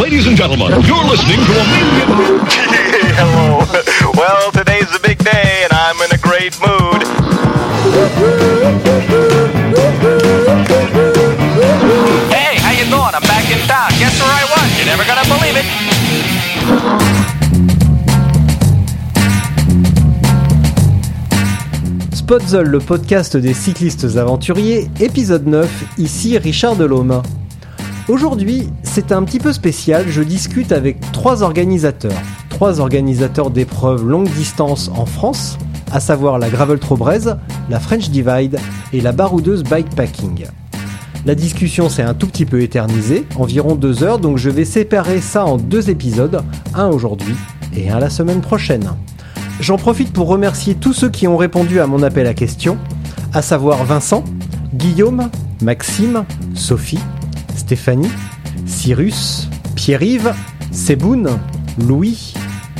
Ladies and gentlemen, you're listening to a million. Hello. Well, today's a big day, and I'm in a great mood. Hey, how you doing? I'm back in town. Guess where I was? You're never gonna believe it. Spotzel, le podcast des cyclistes aventuriers, épisode 9, ici Richard Delhomme. Aujourd'hui, c'est un petit peu spécial, je discute avec trois organisateurs. Trois organisateurs d'épreuves longue distance en France, à savoir la Gravel Trobrez, la French Divide et la baroudeuse Bikepacking. La discussion s'est un tout petit peu éternisée, environ deux heures, donc je vais séparer ça en deux épisodes, un aujourd'hui et un la semaine prochaine. J'en profite pour remercier tous ceux qui ont répondu à mon appel à questions, à savoir Vincent, Guillaume, Maxime, Sophie, Stéphanie, Cyrus, Pierre-Yves, Séboun, Louis,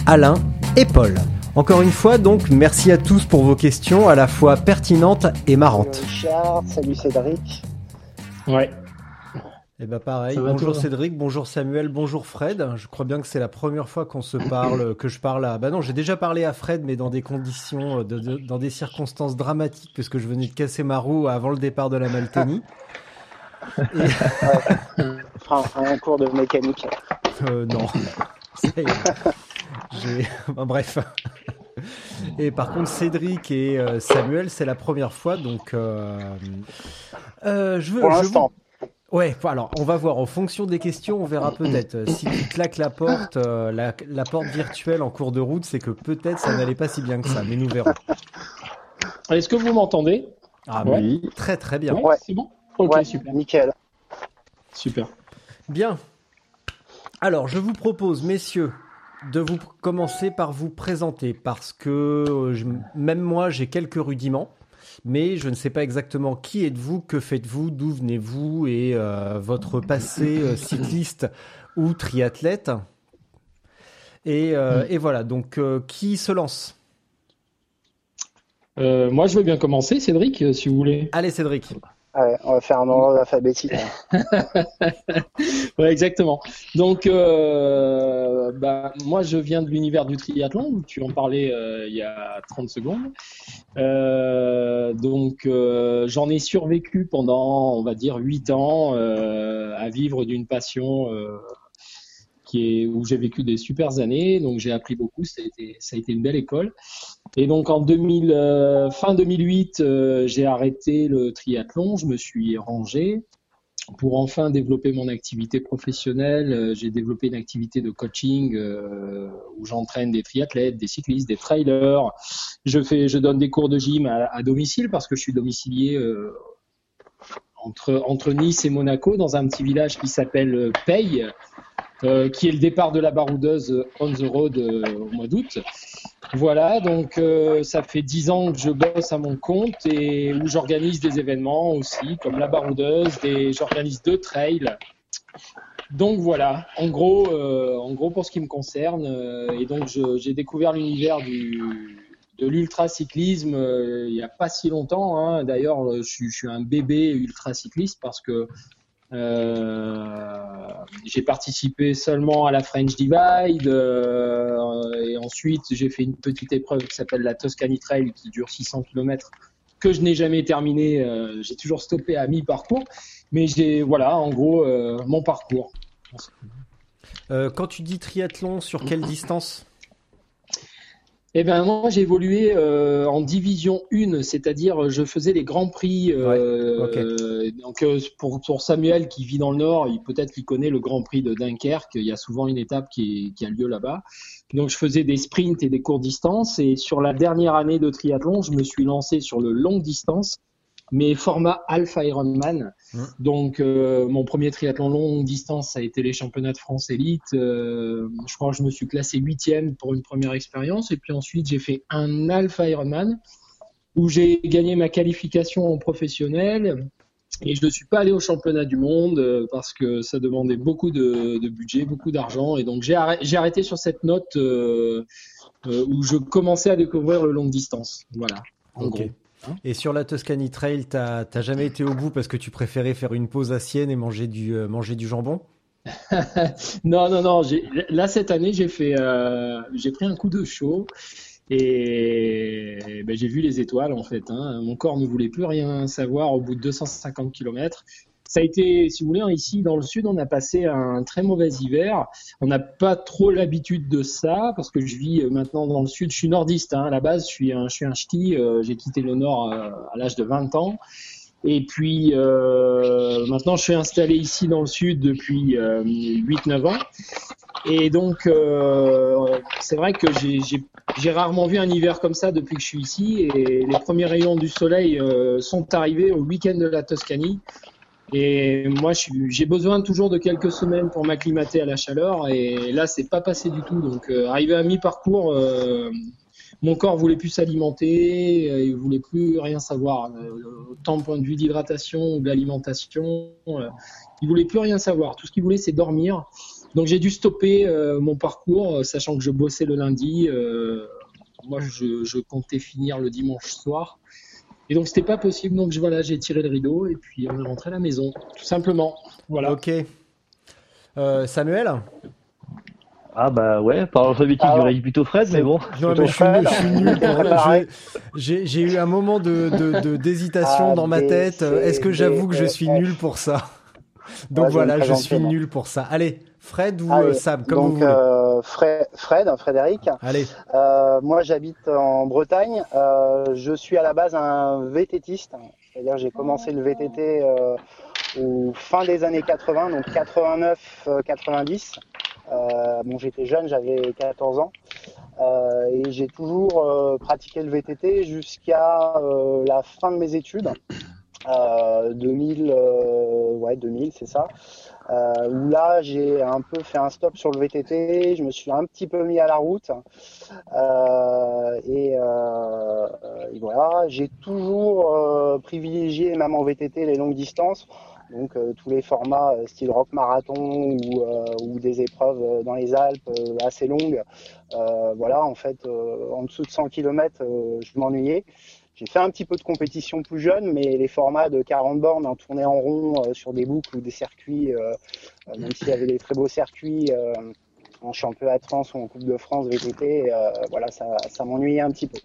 Alain et Paul. Encore une fois, donc, merci à tous pour vos questions à la fois pertinentes et marrantes. Richard, salut Cédric. Ouais. Et bah pareil, bonjour Cédric, bonjour Samuel, bonjour Fred. Je crois bien que c'est la première fois qu'on se parle, que je parle à... Bah non, j'ai déjà parlé à Fred, mais dans des conditions, euh, de- de- dans des circonstances dramatiques, puisque je venais de casser ma roue avant le départ de la Malténie. Enfin, un cours de mécanique. Euh, non. Ça y est. J'ai- Enfin, bref. Et par contre, Cédric et euh, Samuel, c'est la première fois, donc euh, euh, je veux. Pour vous- l'instant. Ouais, alors on va voir. En fonction des questions, on verra peut-être. Si tu claques la porte, euh, la, la porte virtuelle en cours de route, c'est que peut-être ça n'allait pas si bien que ça, mais nous verrons. Est-ce que vous m'entendez? Ah oui, très très bien. Ouais. C'est bon Ok, ouais, super. nickel. Super. Bien. Alors, je vous propose, messieurs, de vous commencer par vous présenter parce que euh, je- même moi, j'ai quelques rudiments, mais je ne sais pas exactement qui êtes-vous, que faites-vous, d'où venez-vous et euh, votre passé euh, cycliste ou triathlète. Et, euh, et voilà, donc euh, qui se lance? Euh, moi, je veux bien commencer, Cédric, si vous voulez. Allez, Cédric. Ouais, on va faire un ordre alphabétique. Ouais, exactement. Donc, euh, bah, moi, je viens de l'univers du triathlon. Tu en parlais euh, il y a 30 secondes. Euh, donc, euh, j'en ai survécu pendant, on va dire, 8 ans euh, à vivre d'une passion euh, où j'ai vécu des super années. Donc, j'ai appris beaucoup. Ça a été, une belle école. Et donc, en 2000, euh, fin 2008, euh, j'ai arrêté le triathlon. Je me suis rangé pour enfin développer mon activité professionnelle, euh, j'ai développé une activité de coaching où j'entraîne des triathlètes, des cyclistes, des trailers. Je fais, je donne des cours de gym à, domicile parce que je suis domicilié entre entre Nice et Monaco dans un petit village qui s'appelle Paye, euh, qui est le départ de la baroudeuse on the road euh, au mois d'août. Voilà, donc euh, ça fait dix ans que je bosse à mon compte et où j'organise des événements aussi, comme la baroudeuse, des, j'organise deux trails. Donc voilà, en gros, euh, en gros pour ce qui me concerne, euh, et donc j'ai découvert l'univers de l'ultracyclisme euh, il n'y a pas si longtemps. hein. D'ailleurs, euh, je, suis- je suis un bébé ultracycliste parce que euh, j'ai participé seulement à la French Divide euh, et ensuite j'ai fait une petite épreuve qui s'appelle la Toscany Trail qui dure 600 km que je n'ai jamais terminé. euh, j'ai toujours stoppé à mi-parcours, mais j'ai voilà en gros euh, mon parcours. Euh, quand tu dis triathlon, sur quelle distance? Eh bien, moi, j'ai évolué euh, en division 1, c'est-à-dire je faisais les grands prix. euh, Ouais, euh, donc, euh, pour, pour Samuel qui vit dans le Nord, il peut-être qu'il connaît le Grand Prix de Dunkerque. Il y a souvent une étape qui, est- qui a lieu là-bas. Donc, je faisais des sprints et des courtes distances. Et sur la dernière année de triathlon, je me suis lancé sur le longue distance mais format Alpha Ironman. Donc, euh, mon premier triathlon longue distance, ça a été les championnats de France élite. Euh, je crois que je me suis classé huitième pour une première expérience. Et puis ensuite, j'ai fait un Alpha Ironman où j'ai gagné ma qualification en professionnel. Et je ne suis pas allé au championnat du monde euh, parce que ça demandait beaucoup de, de budget, beaucoup d'argent. Et donc, j'ai arrêté, sur cette note euh, où je commençais à découvrir le longue distance. Voilà. En Ok. gros. Et sur la Tuscany Trail, t'as jamais été au bout parce que tu préférais faire une pause à Sienne et manger du, euh, manger du jambon? Non, non, non. Là, cette année, j'ai fait, euh, j'ai pris un coup de chaud et ben, j'ai vu les étoiles en fait. hein. Mon corps ne voulait plus rien savoir au bout de 250 km. Ça a été, si vous voulez, hein, ici dans le sud, on a passé un très mauvais hiver. On n'a pas trop l'habitude de ça parce que je vis euh, maintenant dans le sud. Je suis nordiste hein. à la base. Je suis un, je ch'ti. euh, j'ai quitté le nord euh, à l'âge de 20 ans. Et puis maintenant, je suis installé ici dans le sud depuis euh, 8-9 ans. Et donc, c'est vrai que j'ai- rarement vu un hiver comme ça depuis que je suis ici. Et les premiers rayons du soleil sont arrivés au week-end de la Toscanie. Et moi, j'ai besoin toujours de quelques semaines pour m'acclimater à la chaleur. Et là, c'est pas passé du tout. Donc, euh, arrivé à mi-parcours, euh, mon corps voulait plus s'alimenter, euh, il voulait plus rien savoir, autant point de vue d'hydratation ou d'alimentation, euh, il voulait plus rien savoir. Tout ce qu'il voulait, c'est dormir. Donc j'ai dû stopper mon parcours, sachant que je bossais le lundi. moi, je comptais finir le dimanche soir. Et donc c'était pas possible. Donc je- voilà, j'ai tiré le rideau et puis on est rentré à la maison, tout simplement. Voilà. Ok. Euh, Samuel? Ah bah ouais, par alphabétique, Ah j'aurais dit plutôt Fred, mais bon. Non, mais je suis, Fred. je suis nul. j'ai- eu un moment de de- de- d'hésitation Ah, dans ma tête. Est-ce que j'avoue que je suis nul pour ça? Donc Ouais, voilà, je suis nul pour ça. Allez, Fred ou Allez, euh, Sam, comme vous voulez. euh, Fred, Fred, Frédéric. Allez. Euh, moi, j'habite en Bretagne. Euh, je suis à la base un VTTiste, c'est-à-dire j'ai commencé le VTT euh, au fin des années 80, donc 89-90. Euh, bon, j'étais jeune, j'avais 14 ans. Euh, et j'ai toujours euh, pratiqué le VTT jusqu'à la fin de mes études. Euh, 2000, euh, ouais 2000 c'est ça. Euh, où là j'ai un peu fait un stop sur le VTT, je me suis un petit peu mis à la route Euh, et, euh, et voilà, j'ai toujours euh, privilégié même en VTT les longues distances, donc euh, tous les formats euh, style rock marathon ou, ou des épreuves dans les Alpes assez longues. Voilà, en fait, en dessous de 100 km, je m'ennuyais. J'ai fait un petit peu de compétition plus jeune, mais les formats de 40 bornes en tournée en rond euh, sur des boucles ou des circuits, euh, euh, même s'il y avait des très beaux circuits en championnat de France ou en Coupe de France VTT, voilà, ça, m'ennuyait un petit peu.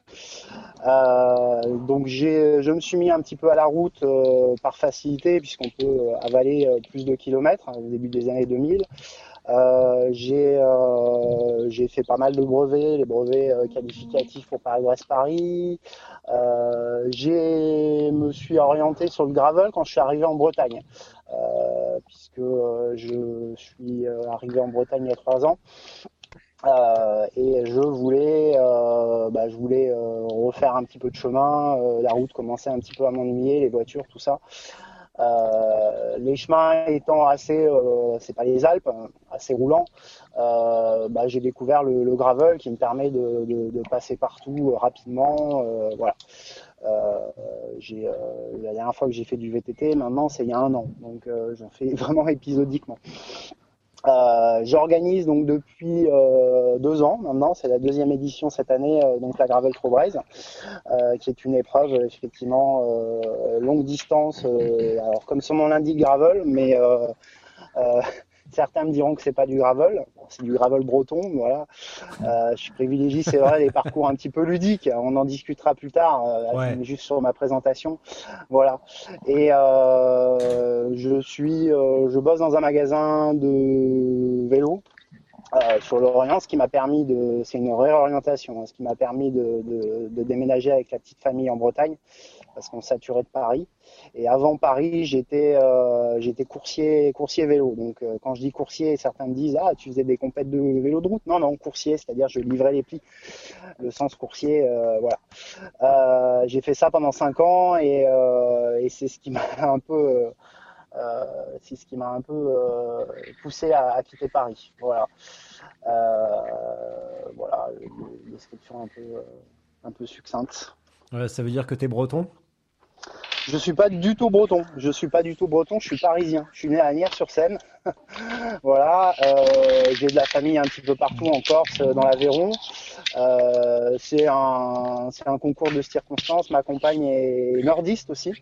Donc je me suis mis un petit peu à la route par facilité, puisqu'on peut avaler plus de kilomètres hein, au début des années 2000. Euh, j'ai fait pas mal de brevets, les brevets qualificatifs pour Paris-Brest-Paris. Euh, j'ai me suis orienté sur le gravel quand je suis arrivé en Bretagne, euh, puisque euh, je suis euh, arrivé en Bretagne il y a trois ans. Euh, et je voulais, euh, bah, je voulais euh, refaire un petit peu de chemin. La route commençait un petit peu à m'ennuyer, les voitures, tout ça. Euh, les chemins étant assez, euh, c'est pas les Alpes, hein, assez roulants, euh, bah, j'ai découvert le, le, gravel qui me permet de, de, de passer partout euh, rapidement. Euh, voilà. Euh, j'ai, la dernière fois que j'ai fait du VTT, maintenant c'est il y a un an, donc j'en fais vraiment épisodiquement. Euh, J'organise donc depuis euh, deux ans maintenant, c'est la deuxième édition cette année, euh, donc la Gravel Pro Braise, qui est une épreuve effectivement euh, longue distance, euh, alors comme son nom l'indique gravel, mais euh, certains me diront que c'est pas du gravel, c'est du gravel breton, voilà. Euh, je privilégie, c'est vrai, les parcours un petit peu ludiques. On en discutera plus tard, euh, ouais. juste sur ma présentation, voilà. Et euh, je suis, euh, je bosse dans un magasin de vélo. Euh, sur l'Orient, ce qui m'a permis de, c'est une réorientation, hein, ce qui m'a permis de, de, de, déménager avec la petite famille en Bretagne, parce qu'on saturait de Paris. Et avant Paris, j'étais euh, coursier coursier vélo. Donc euh, quand je dis coursier, certains me disent ah tu faisais des compètes de vélo de route. Non non coursier, c'est-à-dire je livrais les plis. Le sens coursier, euh, voilà. Euh, j'ai fait ça pendant cinq ans et, et c'est ce qui m'a un peu c'est ce qui m'a un peu poussé à, quitter Paris. Voilà. Voilà, une description un peu, un peu succincte. Ça veut dire que t'es breton? Je suis pas du tout breton. Je suis pas du tout breton. Je suis parisien. Je suis né à Agnières-sur-Seine. voilà. Euh, j'ai de la famille un petit peu partout en Corse, dans l'Aveyron. Euh, c'est un, un concours de circonstances. Ma compagne est nordiste aussi.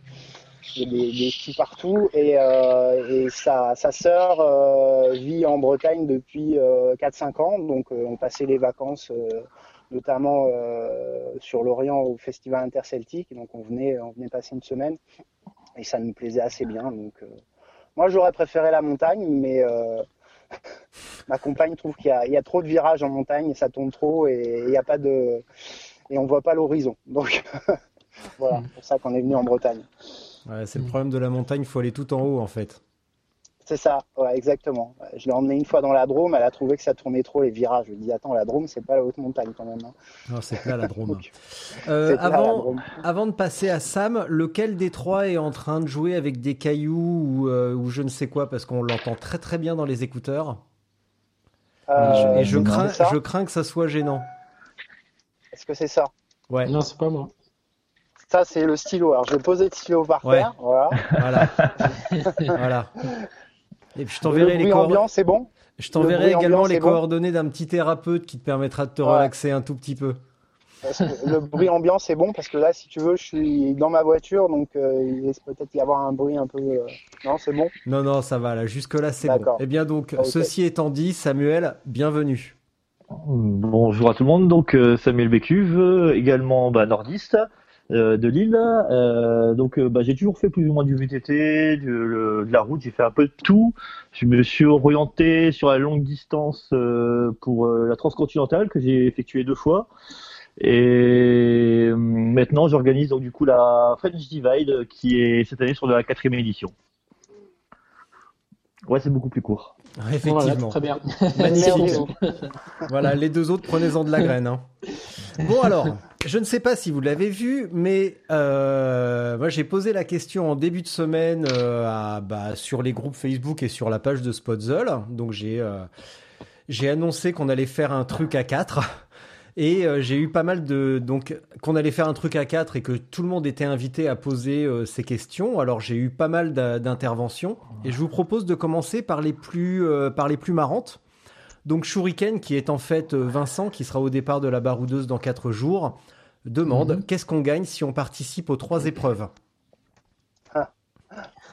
A des, des skis partout et, euh, et sa, sa sœur euh, vit en Bretagne depuis euh, 4-5 ans. Donc euh, on passait les vacances euh, notamment euh, sur l'Orient au festival interceltique. Donc on venait, on venait passer une semaine et ça nous plaisait assez bien. Euh, moi j'aurais préféré la montagne, mais euh, ma compagne trouve qu'il y, a- trop de virages en montagne, ça tombe trop et il n'y a pas de et on voit pas l'horizon. Donc voilà, c'est pour ça qu'on est venu en Bretagne. C'est le problème de la montagne, il faut aller tout en haut en fait. C'est ça, ouais, exactement. Je l'ai emmené une fois dans la Drôme, elle a trouvé que ça tournait trop les virages. Je lui ai dit attends, la Drôme c'est pas la haute montagne quand même. hein. Non, c'est plat la Drôme. Donc, Euh, la Drôme. avant de passer à Sam, lequel des trois est en train de jouer avec des cailloux ou, euh, ou je ne sais quoi parce qu'on l'entend très très bien dans les écouteurs Euh, et je crains, ça je crains que ça soit gênant. Est-ce que c'est ça? Ouais, Non, c'est pas moi. Ça c'est le stylo. Alors je vais poser le stylo par Ouais. terre. Voilà. voilà, voilà. Et puis je Le t'enverrai les bruit coor- ambiant, c'est bon je t'enverrai également ambiant, les bon coordonnées d'un petit thérapeute qui te permettra de te Ouais. relaxer un tout petit peu. Parce que Le bruit ambiant c'est bon parce que là si tu veux je suis dans ma voiture donc euh, il risque peut-être y avoir un bruit un peu. euh, Non c'est bon. Non, non, ça va là. Jusque là, c'est bon. D'accord. Eh bien donc, Ok. ceci étant dit, Samuel, bienvenue. Bonjour à tout le monde, donc euh, Samuel Bécuve, également bah, nordiste euh, de Lille. Euh, donc euh, bah, j'ai toujours fait plus ou moins du VTT, du- le- de la route, j'ai fait un peu de tout. Je me suis orienté sur la longue distance euh, pour la transcontinentale que j'ai effectué deux fois. Et maintenant j'organise donc du coup la French Divide qui est cette année sur la quatrième édition. Ouais, c'est beaucoup plus court. Effectivement. Voilà, très bien. Magnifique. Voilà, les deux autres, prenez-en de la graine. hein. Bon alors, je ne sais pas si vous l'avez vu, mais euh, moi j'ai posé la question en début de semaine euh, à, bah, sur les groupes Facebook et sur la page de Spotzel. Donc j'ai euh, j'ai annoncé qu'on allait faire un truc à 4 et euh, j'ai eu pas mal de donc qu'on allait faire un truc à 4 et que tout le monde était invité à poser euh, ses questions. Alors j'ai eu pas mal d'interventions et je vous propose de commencer par les plus euh, par les plus marrantes. Donc Shuriken, qui est en fait Vincent, qui sera au départ de la baroudeuse dans 4 jours, demande qu'est-ce qu'on gagne si on participe aux trois épreuves?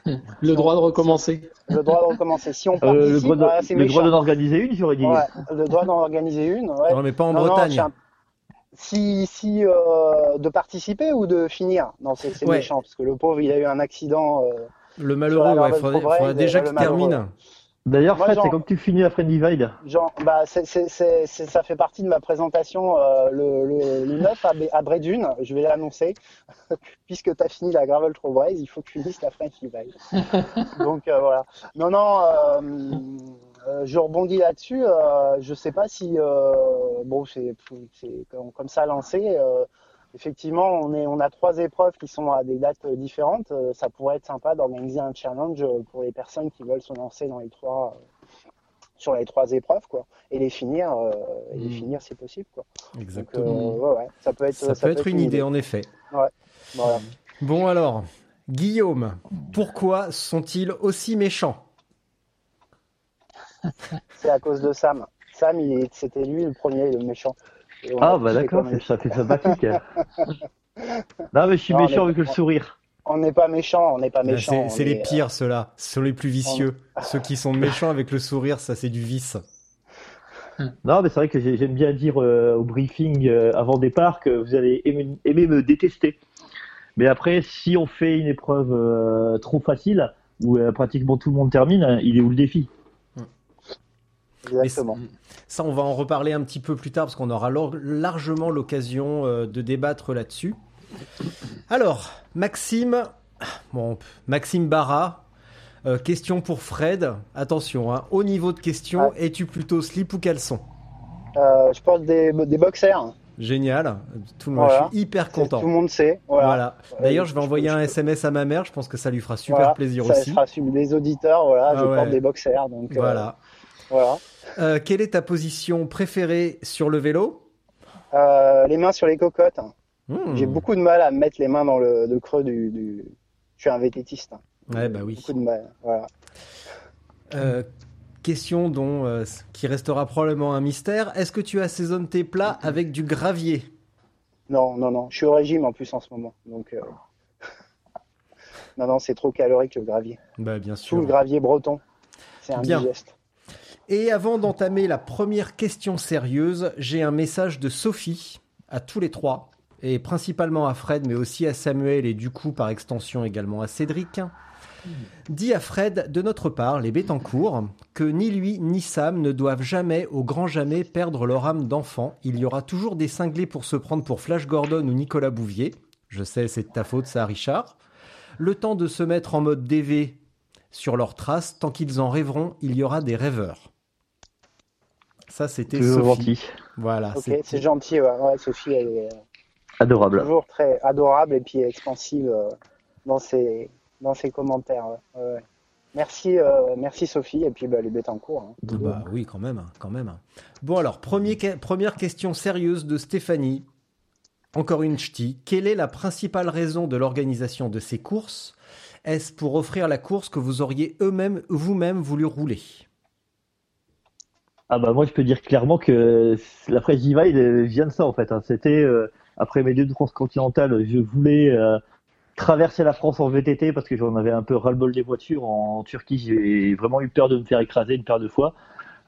Le droit de recommencer. Le droit de recommencer. Si on Euh, participe, le droit de- voilà, c'est le droit d'en organiser une, j'aurais dit. Ouais, le droit d'en organiser une. Ouais. Non, mais pas en Non, Bretagne. Si, si euh, de participer ou de finir Non, c'est c'est Ouais. méchant parce que le pauvre, il a eu un accident. euh, Le malheureux, Marvel faudrait, faudrait déjà le qu'il malheureux. termine. D'ailleurs, Fred, c'est quand tu finis la Friend Divide genre, bah, ça fait partie de ma présentation euh, le, le, le 9 à, à Brédune. Je vais l'annoncer. Puisque tu as fini la Gravel Pro Braze, il faut que tu finisses la French Divide. Donc euh, voilà. Non, non, euh, euh, je rebondis là-dessus. Euh, je sais pas si. euh, bon, c'est, comme ça lancé. Effectivement, on, est, on a trois épreuves qui sont à des dates euh, différentes. Euh, ça pourrait être sympa d'organiser un challenge euh, pour les personnes qui veulent se lancer dans les trois. sur les trois épreuves quoi et les finir euh, et les Mm. finir si possible quoi donc euh, Exactement. ouais ouais ça peut être ça, peut être une idée, en effet. Voilà. Bon alors, Guillaume, pourquoi sont-ils aussi méchants? C'est à cause de Sam Sam c'était lui le premier le méchant Ah bah d'accord, c'est- ça fait sympathique. non mais je suis Non, méchant avec le sourire. on n'est pas méchant on n'est pas méchant C'est c'est est, les euh, pires, ceux-là. Ce sont les plus vicieux. Ceux qui sont méchants avec le sourire, ça c'est du vice. Non mais c'est vrai que j'ai- j'aime bien dire euh, au briefing euh, avant départ que vous allez aimer, aimer me détester. Mais après, si on fait une épreuve euh, trop facile, où euh, pratiquement tout le monde termine, hein, il est où le défi? Exactement Ça, on va en reparler un petit peu plus tard parce qu'on aura largement l'occasion euh, de débattre là-dessus. Alors, Maxime, bon, Maxime Barra, euh, question pour Fred. Attention, hein, au niveau de question, es-tu plutôt slip ou caleçon? Euh, je porte des, des boxers. Génial, tout le monde, Voilà. je suis hyper content. Tout le monde sait. Voilà. Voilà. D'ailleurs, je vais envoyer un SMS à ma mère. Je pense que ça lui fera super Voilà. plaisir ça aussi. sera sur des auditeurs. Voilà, Ah je ouais. porte des boxers. Donc, euh, Voilà. Euh, quelle est ta position préférée sur le vélo? Euh, les mains sur les cocottes. Hmm. J'ai beaucoup de mal à mettre les mains dans le, le creux du, du- Je suis un vététiste. Ouais, bah oui. Beaucoup de mal. Voilà. Euh, question dont qui restera probablement un mystère. Est-ce que tu assaisonnes tes plats avec du gravier? Non, non, non. Je suis au régime en plus en ce moment. Donc, non, non, c'est trop calorique le gravier. Bah bien Tout le sûr. gravier breton. C'est indigeste. Et avant d'entamer la première question sérieuse, j'ai un message de Sophie à tous les trois, et principalement à Fred, mais aussi à Samuel et du coup par extension également à Cédric. Dis à Fred, de notre part, les Bétancourt, que ni lui ni Sam ne doivent jamais, au grand jamais, perdre leur âme d'enfant. Il y aura toujours des cinglés pour se prendre pour Flash Gordon ou Nicolas Bouvier. Je sais, c'est de ta faute, ça, Richard. Le temps de se mettre en mode DV sur leurs traces, tant qu'ils en rêveront, il y aura des rêveurs. Ça, c'était Sophie. gentil. Voilà. C'est gentil. Ouais. Ouais, Sophie, elle est euh, Adorable. toujours très adorable et puis expansive euh, dans ses, dans ses commentaires. ouais. Ouais, ouais. Merci, euh, merci Sophie et puis bah, les bêtes en cours. hein. Bah oui, quand même, quand même. Bon alors, premier première question sérieuse de Stéphanie. Encore une ch'ti. Quelle est la principale raison de l'organisation de ces courses? Est-ce pour offrir la course que vous auriez eux-mêmes, vous-même voulu rouler? Ah bah moi je peux dire clairement que la Divide euh, vient de ça en fait. hein. C'était euh, après mes deux transcontinentales, je voulais euh, traverser la France en VTT parce que j'en avais un peu ras-le-bol des voitures. En Turquie, j'ai vraiment eu peur de me faire écraser une paire de fois.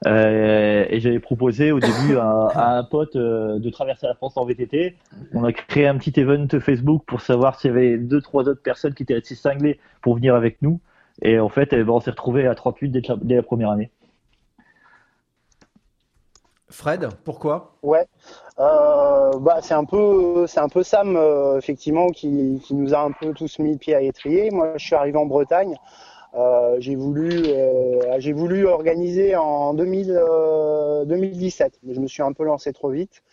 Euh, et j'avais proposé au début à, un pote de traverser la France en VTT. On a créé un petit event Facebook pour savoir s'il y avait deux trois autres personnes qui étaient assez cinglées pour venir avec nous. Et en fait, eh ben, on s'est retrouvé à 38 dès dès la première année. Fred, pourquoi? Ouais, euh, bah c'est un peu, un peu Sam euh, effectivement qui, qui nous a un peu tous mis le à l'étrier. Moi, je suis arrivé en Bretagne. Euh, j'ai voulu, voulu organiser en 2000, euh, 2017, mais je me suis un peu lancé trop vite.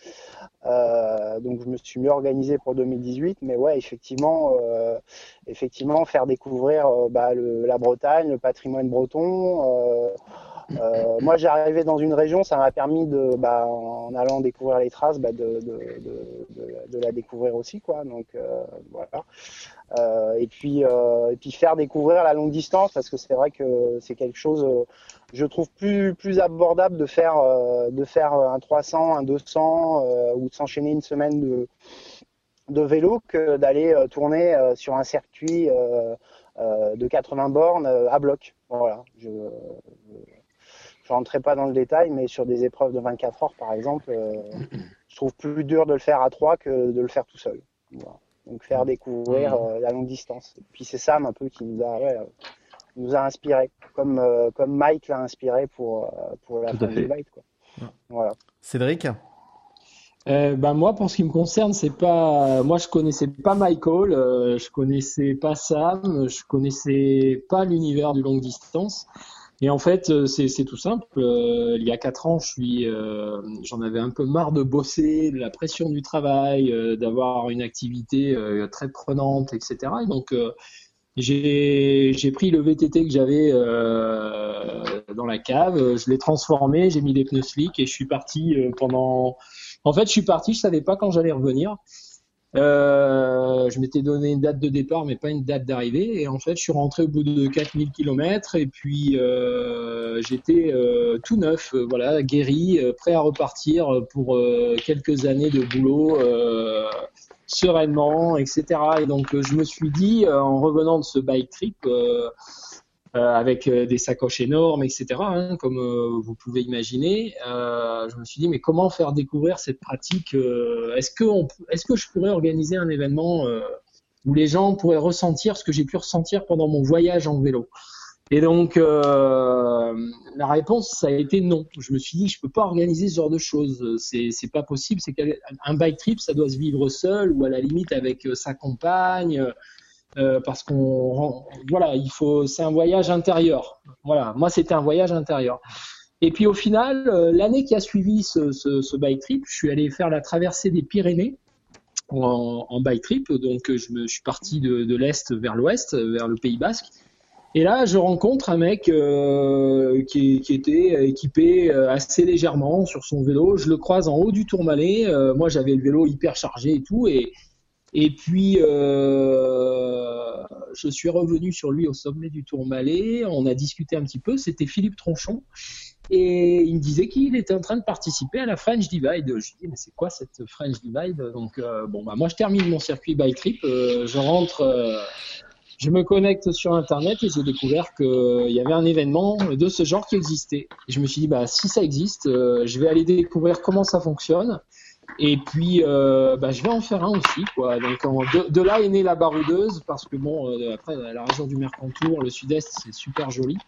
Donc je me suis mieux organisé pour 2018. Mais ouais, effectivement, effectivement, faire découvrir bah, la Bretagne, le patrimoine breton. Euh, moi, j'ai arrivé dans une région, ça m'a permis de, bah, en allant découvrir les traces, bah, de, la découvrir aussi, quoi. Donc euh, voilà. Euh, et puis, euh, et puis faire découvrir la longue distance, parce que c'est vrai que c'est quelque chose, je trouve plus abordable de faire un 300, un 200 euh, ou de s'enchaîner une semaine de vélo que d'aller tourner sur un circuit de 80 bornes à bloc. Voilà. Rentrerai pas dans le détail, mais sur des épreuves de 24 heures, par exemple, euh, je trouve plus dur de le faire à trois que de le faire tout seul. Voilà. Donc faire découvrir euh, la longue distance. Et puis c'est Sam un peu qui nous a, ouais, euh, nous a inspiré, comme euh, comme Mike l'a inspiré pour euh, pour la Tout fin du bike. Quoi. Voilà. Cédric? Euh, ben moi, pour ce qui me concerne, c'est pas. Moi, je connaissais pas Michael, euh, je connaissais pas Sam, je connaissais pas l'univers du longue distance. Et en fait, euh, c'est tout simple. Euh, il y a quatre ans, euh, j'en avais un peu marre de bosser, de la pression du travail, d'avoir une activité très prenante, etc. Et donc, j'ai pris le VTT que j'avais dans la cave, je l'ai transformé, j'ai mis des pneus slick et je suis parti pendant. En fait, je suis parti, je savais pas quand j'allais revenir. Euh, je m'étais donné une date de départ, mais pas une date d'arrivée. Et en fait, je suis rentré au bout de 4000 km et puis euh, j'étais euh, tout neuf, euh, voilà, guéri, euh, prêt à repartir pour quelques années de boulot sereinement, etc. Et donc, je me suis dit, en revenant de ce bike trip, avec euh, des sacoches énormes, etc., hein, comme euh, vous pouvez imaginer. Euh, je me suis dit, mais comment faire découvrir cette pratique euh, Est-ce que, on- est-ce que je pourrais organiser un événement euh, où les gens pourraient ressentir ce que j'ai pu ressentir pendant mon voyage en vélo? Et donc, euh, la réponse, ça a été non. Je me suis dit, je peux pas organiser ce genre de choses. C'est, c'est pas possible. C'est qu'un bike trip, ça doit se vivre seul ou à la limite avec euh, sa compagne, euh, parce qu'on, voilà, il faut. C'est un voyage intérieur. Voilà. Moi, c'était un voyage intérieur. Et puis au final, euh, l'année qui a suivi ce, ce, ce bike trip, je suis allé faire la traversée des Pyrénées en, en bike trip. Donc, je, me, suis parti de, l'est vers l'ouest, vers le Pays Basque. Et là, je rencontre un mec euh, qui, qui, était équipé assez légèrement sur son vélo. Je le croise en haut du Tourmalet. Moi, j'avais le vélo hyper chargé et tout. Et, et puis, euh, je suis revenu sur lui au sommet du Tourmalet. On a discuté un petit peu. C'était Philippe Tronchon. Et il me disait qu'il était en train de participer à la French Divide. Je lui dis, mais c'est quoi cette French Divide? Donc, euh, bon, bah, moi, je termine mon circuit bike trip. Euh, je rentre je me connecte sur Internet et j'ai découvert qu'il y avait un événement de ce genre qui existait. Et je me suis dit, bah, si ça existe, euh, je vais aller découvrir comment ça fonctionne. Et puis, euh, bah, je vais en faire un aussi. Quoi. Donc, en, de, de, là est née la baroudeuse, parce que, bon, euh, après, la région du Mercantour, le sud-est, c'est super joli.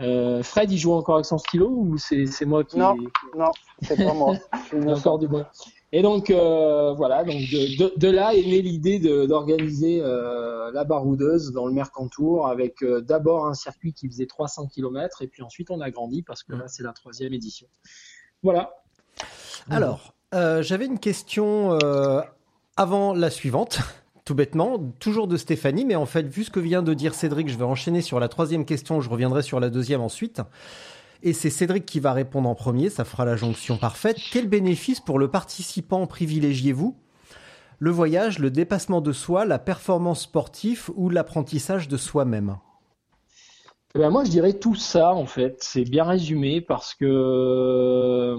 Euh, Fred, il joue encore avec son stylo ou c'est moi qui. Non, non, c'est pas moi. encore du bon. Et donc euh, voilà, donc de, de, de, là est née l'idée d'organiser euh, la baroudeuse dans le Mercantour avec euh, d'abord un circuit qui faisait 300 km et puis ensuite on a grandi parce que là c'est la troisième édition. Voilà. Alors, euh, j'avais une question euh, avant la suivante. Tout bêtement, toujours de Stéphanie, mais en fait, vu ce que vient de dire Cédric, je vais enchaîner sur la troisième question, je reviendrai sur la deuxième ensuite. Et c'est Cédric qui va répondre en premier, ça fera la jonction parfaite. Quel bénéfice pour le participant privilégiez-vous? Le voyage, le dépassement de soi, la performance sportive ou l'apprentissage de soi-même? Ben moi, je dirais tout ça, en fait. C'est bien résumé parce que,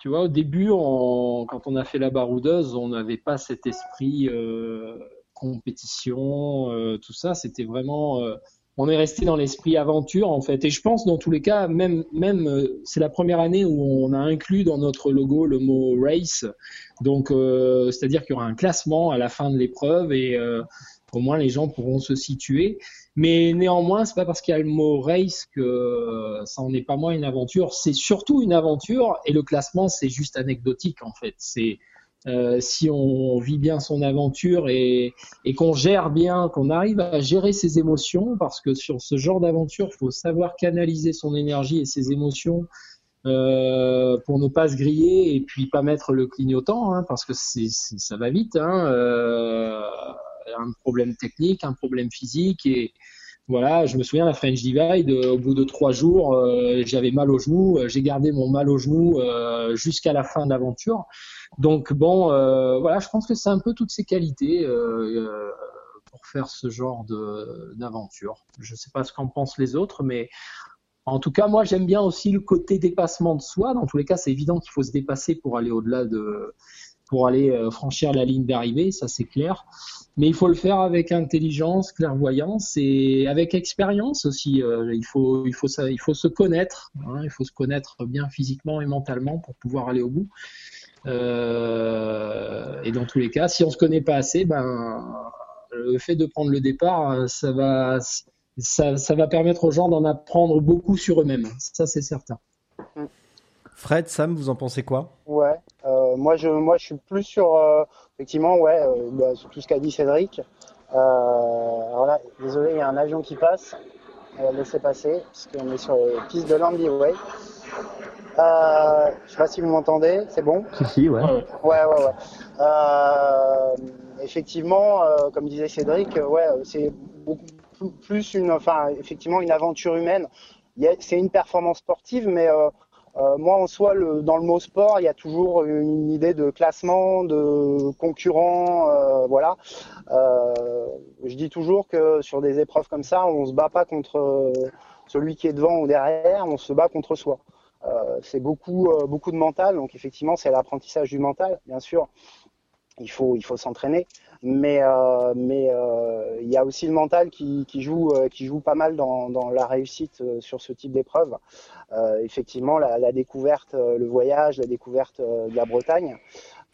tu vois, au début, quand on a fait la baroudeuse, on n'avait pas cet esprit euh, compétition, euh, tout ça. C'était vraiment... Euh, on est resté dans l'esprit aventure en fait. Et je pense dans tous les cas, même même euh, c'est la première année où on a inclus dans notre logo le mot race. Donc euh, c'est-à-dire qu'il y aura un classement à la fin de l'épreuve et euh, au moins les gens pourront se situer. Mais néanmoins, c'est pas parce qu'il y a le mot race que ça en est pas moins une aventure. C'est surtout une aventure et le classement c'est juste anecdotique en fait. C'est euh, si on vit bien son aventure et, et qu'on gère bien, qu'on arrive à gérer ses émotions, parce que sur ce genre d'aventure, il faut savoir canaliser son énergie et ses émotions euh, pour ne pas se griller et puis pas mettre le clignotant, hein, parce que c'est, ça va vite. Hein, euh, un problème technique, un problème physique et voilà, je me souviens la French Divide, au bout de trois jours, euh, j'avais mal au genou, j'ai gardé mon mal au genou euh, jusqu'à la fin de l'aventure. Donc bon, euh, voilà, je pense que c'est un peu toutes ces qualités euh, pour faire ce genre d'aventure. Je ne sais pas ce qu'en pensent les autres, mais en tout cas, moi j'aime bien aussi le côté dépassement de soi. Dans tous les cas, c'est évident qu'il faut se dépasser pour aller au-delà de, pour aller euh, franchir la ligne d'arrivée, ça c'est clair. Mais il faut le faire avec intelligence, clairvoyance et avec expérience aussi. Euh, il faut, il faut, ça, il faut se connaître. Hein, il faut se connaître bien physiquement et mentalement pour pouvoir aller au bout. Euh, et dans tous les cas, si on se connaît pas assez, ben le fait de prendre le départ, ça va, ça, ça va permettre aux gens d'en apprendre beaucoup sur eux-mêmes. Ça, c'est certain. Fred, Sam, vous en pensez quoi? Ouais, euh, moi je, moi je suis plus sur euh, effectivement, ouais, euh, bah, sur tout ce qu'a dit Cédric. alors là, désolé, il y a un avion qui passe. On va le laisser passer parce qu'on est sur les pistes de Landy Way. Euh, je sais pas si vous m'entendez, c'est bon? Si, si, ouais. Ouais, ouais, ouais. Euh, effectivement, euh, comme disait Cédric, ouais, c'est beaucoup plus une, enfin, effectivement, une aventure humaine. C'est une performance sportive, mais euh, euh, moi, en soi, dans le mot sport, il y a toujours une idée de classement, de concurrent, euh, voilà. je dis toujours que sur des épreuves comme ça, on se bat pas contre celui qui est devant ou derrière, on se bat contre soi. Euh, c'est beaucoup, euh, beaucoup de mental, donc effectivement, c'est l'apprentissage du mental, bien sûr. Il faut, il faut s'entraîner, mais, euh, mais il y a aussi le mental qui, qui joue, qui joue pas mal dans, dans la réussite sur ce type d'épreuve. effectivement, la, la, découverte, le voyage, la découverte de la Bretagne.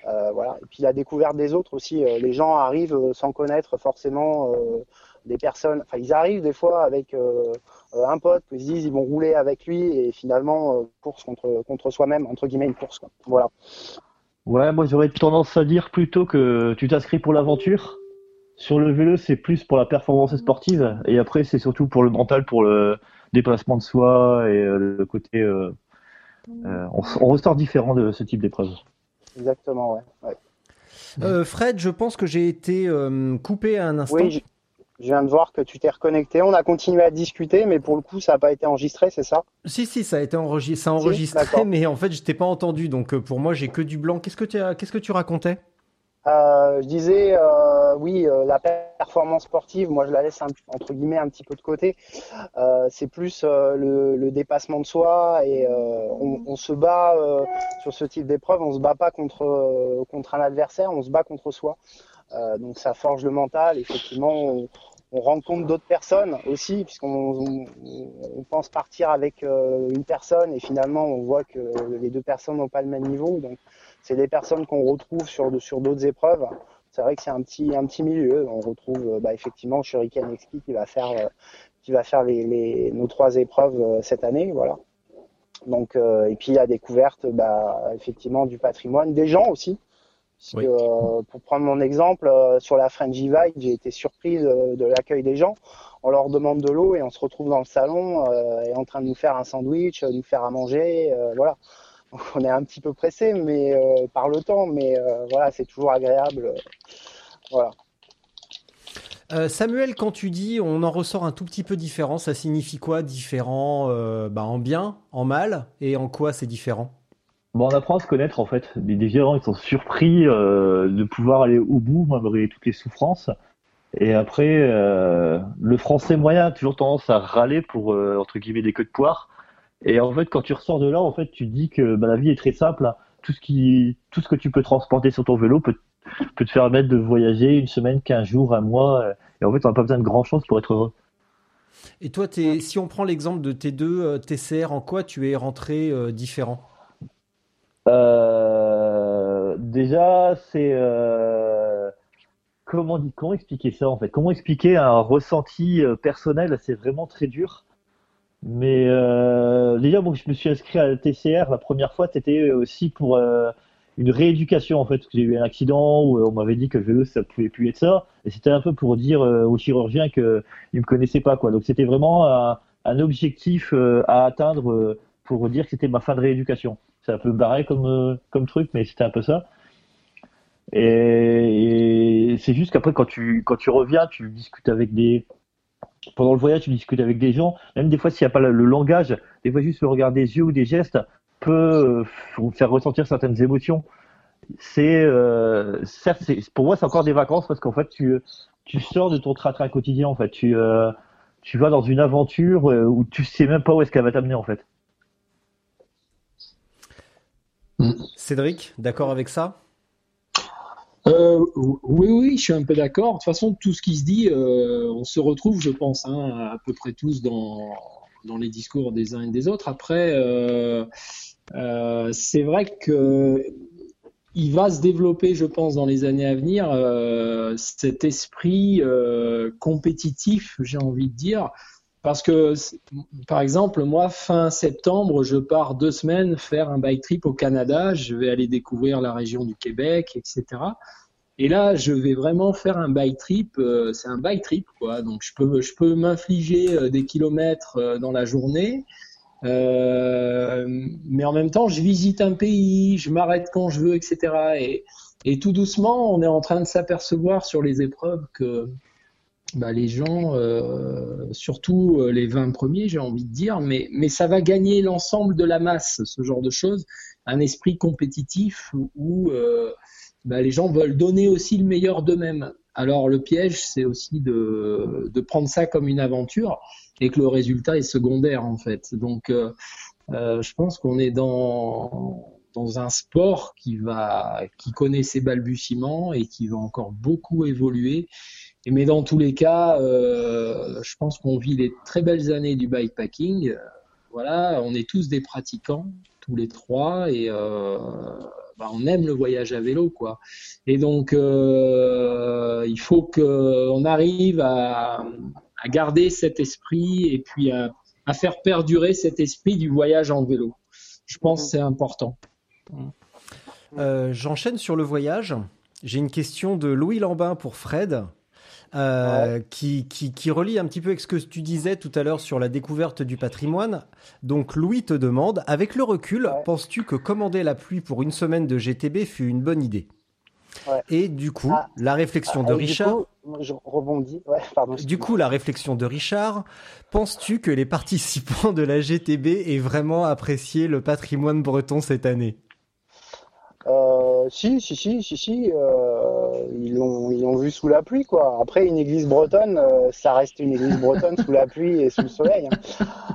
Euh, voilà. Et puis la découverte des autres aussi. les gens arrivent sans connaître forcément des personnes, enfin ils arrivent des fois avec euh, euh, un pote, ils se disent ils vont rouler avec lui et finalement euh, course contre contre soi-même entre guillemets une course. Quoi. Voilà. Ouais, moi j'aurais tendance à dire plutôt que tu t'inscris pour l'aventure. Sur le vélo, c'est plus pour la performance sportive et après c'est surtout pour le mental, pour le déplacement de soi et le côté. Euh, on, on ressort différent de ce type d'épreuve. Exactement, ouais. ouais. Euh, Fred, je pense que j'ai été euh, coupé à un instant. Oui, je, viens de voir que tu t'es reconnecté. On a continué à discuter, mais pour le coup, ça n'a pas été enregistré, c'est ça? Si, si, ça a été enregistré, ça a enregistré, mais en fait, je t'ai pas entendu. Donc, euh, pour moi, j'ai que du blanc. Qu'est-ce que tu as, qu'est-ce que tu racontais? Euh, je disais, euh, oui, euh, la performance sportive, moi je la laisse un- entre guillemets un petit peu de côté. C'est plus le, le dépassement de soi et on, on se bat sur ce type d'épreuve. On se bat pas contre contre un adversaire, on se bat contre soi. Euh, donc ça forge le mental. Effectivement, on, on rencontre d'autres personnes aussi, puisqu'on on, on pense partir avec euh, une personne et finalement on voit que les deux personnes n'ont pas le même niveau. Donc c'est des personnes qu'on retrouve sur sur d'autres épreuves. C'est vrai que c'est un petit un petit milieu. On retrouve euh, bah, effectivement Shuriken Exki qui va faire qui va faire les, nos trois épreuves cette année, voilà. Donc et puis la découverte bah, effectivement du patrimoine, des gens aussi. Oui. euh, pour prendre mon exemple, euh, sur la French Divide, j'ai été surpris de, de l'accueil des gens. On leur demande de l'eau et on se retrouve dans le salon euh, et en train de nous faire un sandwich, euh, nous faire à manger, euh, voilà. Donc, on est un petit peu pressé, mais euh, par le temps, mais euh, voilà, c'est toujours agréable. euh, voilà. Euh, Samuel, quand tu dis on en ressort un tout petit peu différent, ça signifie quoi différent euh, bah, En bien, en mal Et en quoi c'est différent? On apprend à se connaître en fait. Les, gens ils sont surpris euh, de pouvoir aller au bout malgré toutes les souffrances. Et après, euh, le français moyen a toujours tendance à râler pour euh, entre guillemets des queues de poire. Et en fait, quand tu ressors de là, en fait, tu dis que bah, la vie est très simple. Tout ce que tu peux transporter sur ton vélo peut, te permettre de voyager une semaine, quinze jours, un mois. Et en fait, on n'a pas besoin de grand chose pour être heureux. Et toi, si on prend l'exemple de tes deux TCR, en quoi tu es rentré différent? Euh, déjà, c'est euh, comment comment expliquer ça en fait? Comment expliquer un ressenti euh, personnel? C'est vraiment très dur. Mais euh, déjà, moi, je me suis inscrit à la TCR la première fois, c'était aussi pour euh, une rééducation en fait. J'ai eu un accident où on m'avait dit que le vélo ça pouvait plus être ça, et c'était un peu pour dire euh, au chirurgien que il me connaissait pas quoi. Donc c'était vraiment un, objectif à atteindre pour dire que c'était ma fin de rééducation. C'est un peu barré comme euh, comme truc, mais c'était un peu ça. Et, c'est juste qu'après quand tu reviens, tu discutes avec des pendant le voyage, tu discutes avec des gens, même des fois s'il n'y a pas le, langage, des fois juste le regard des yeux ou des gestes peut euh, faire ressentir certaines émotions. C'est euh, certes, pour moi, c'est encore des vacances parce qu'en fait, tu sors de ton train-train quotidien. En fait, tu euh, tu vas dans une aventure où tu sais même pas où est-ce qu'elle va t'amener en fait. Cédric, d'accord avec ça? Euh, oui, oui, je suis un peu d'accord. De toute façon, tout ce qui se dit, euh, on se retrouve, je pense, hein, à peu près tous dans, dans les discours des uns et des autres. Après, euh, euh, c'est vrai que il va se développer, je pense, dans les années à venir, euh, cet esprit euh, compétitif, j'ai envie de dire. Parce que, par exemple, moi, fin septembre, je pars deux semaines faire un bike trip au Canada. Je vais aller découvrir la région du Québec, etc. Et là, je vais vraiment faire un bike trip. euh, c'est un bike trip, quoi. Donc, je peux, je peux m'infliger euh, des kilomètres euh, dans la journée. Mais en même temps, je visite un pays, je m'arrête quand je veux, etc. Et, et tout doucement, on est en train de s'apercevoir sur les épreuves que bah, les gens, euh, surtout euh, les 20 premiers, j'ai envie de dire, mais, mais ça va gagner l'ensemble de la masse, ce genre de choses. Un esprit compétitif où euh, bah, les gens veulent donner aussi le meilleur d'eux-mêmes. Alors le piège, c'est aussi de, de prendre ça comme une aventure et que le résultat est secondaire en fait. Donc euh, euh, je pense qu'on est dans dans un sport qui va qui connaît ses balbutiements et qui va encore beaucoup évoluer. Mais dans tous les cas, euh, je pense qu'on vit les très belles années du bikepacking. Euh, Voilà, on est tous des pratiquants, tous les trois, et euh, bah, on aime le voyage à vélo, quoi. Et donc, il faut qu'on arrive à, garder cet esprit et puis à, faire perdurer cet esprit du voyage en vélo. Je pense que c'est important. J'enchaîne sur le voyage. J'ai une question de Louis Lambin pour Fred. Euh, qui, qui, qui relie un petit peu avec ce que tu disais tout à l'heure sur la découverte du patrimoine. Donc Louis te demande, avec le recul, Ouais. penses-tu que commander la pluie pour une semaine de GTB fut une bonne idée? Ouais. Et du coup, Ah. la réflexion Ah, de Richard... coup, je rebondis. Du coup, la réflexion de Richard, penses-tu que les participants de la GTB aient vraiment apprécié le patrimoine breton cette année? Euh, si, si, si, si, si. euh, ils l'ont, ils l'ont vu sous la pluie, quoi. Après, une église bretonne, euh, ça reste une église bretonne sous la pluie et sous le soleil. hein.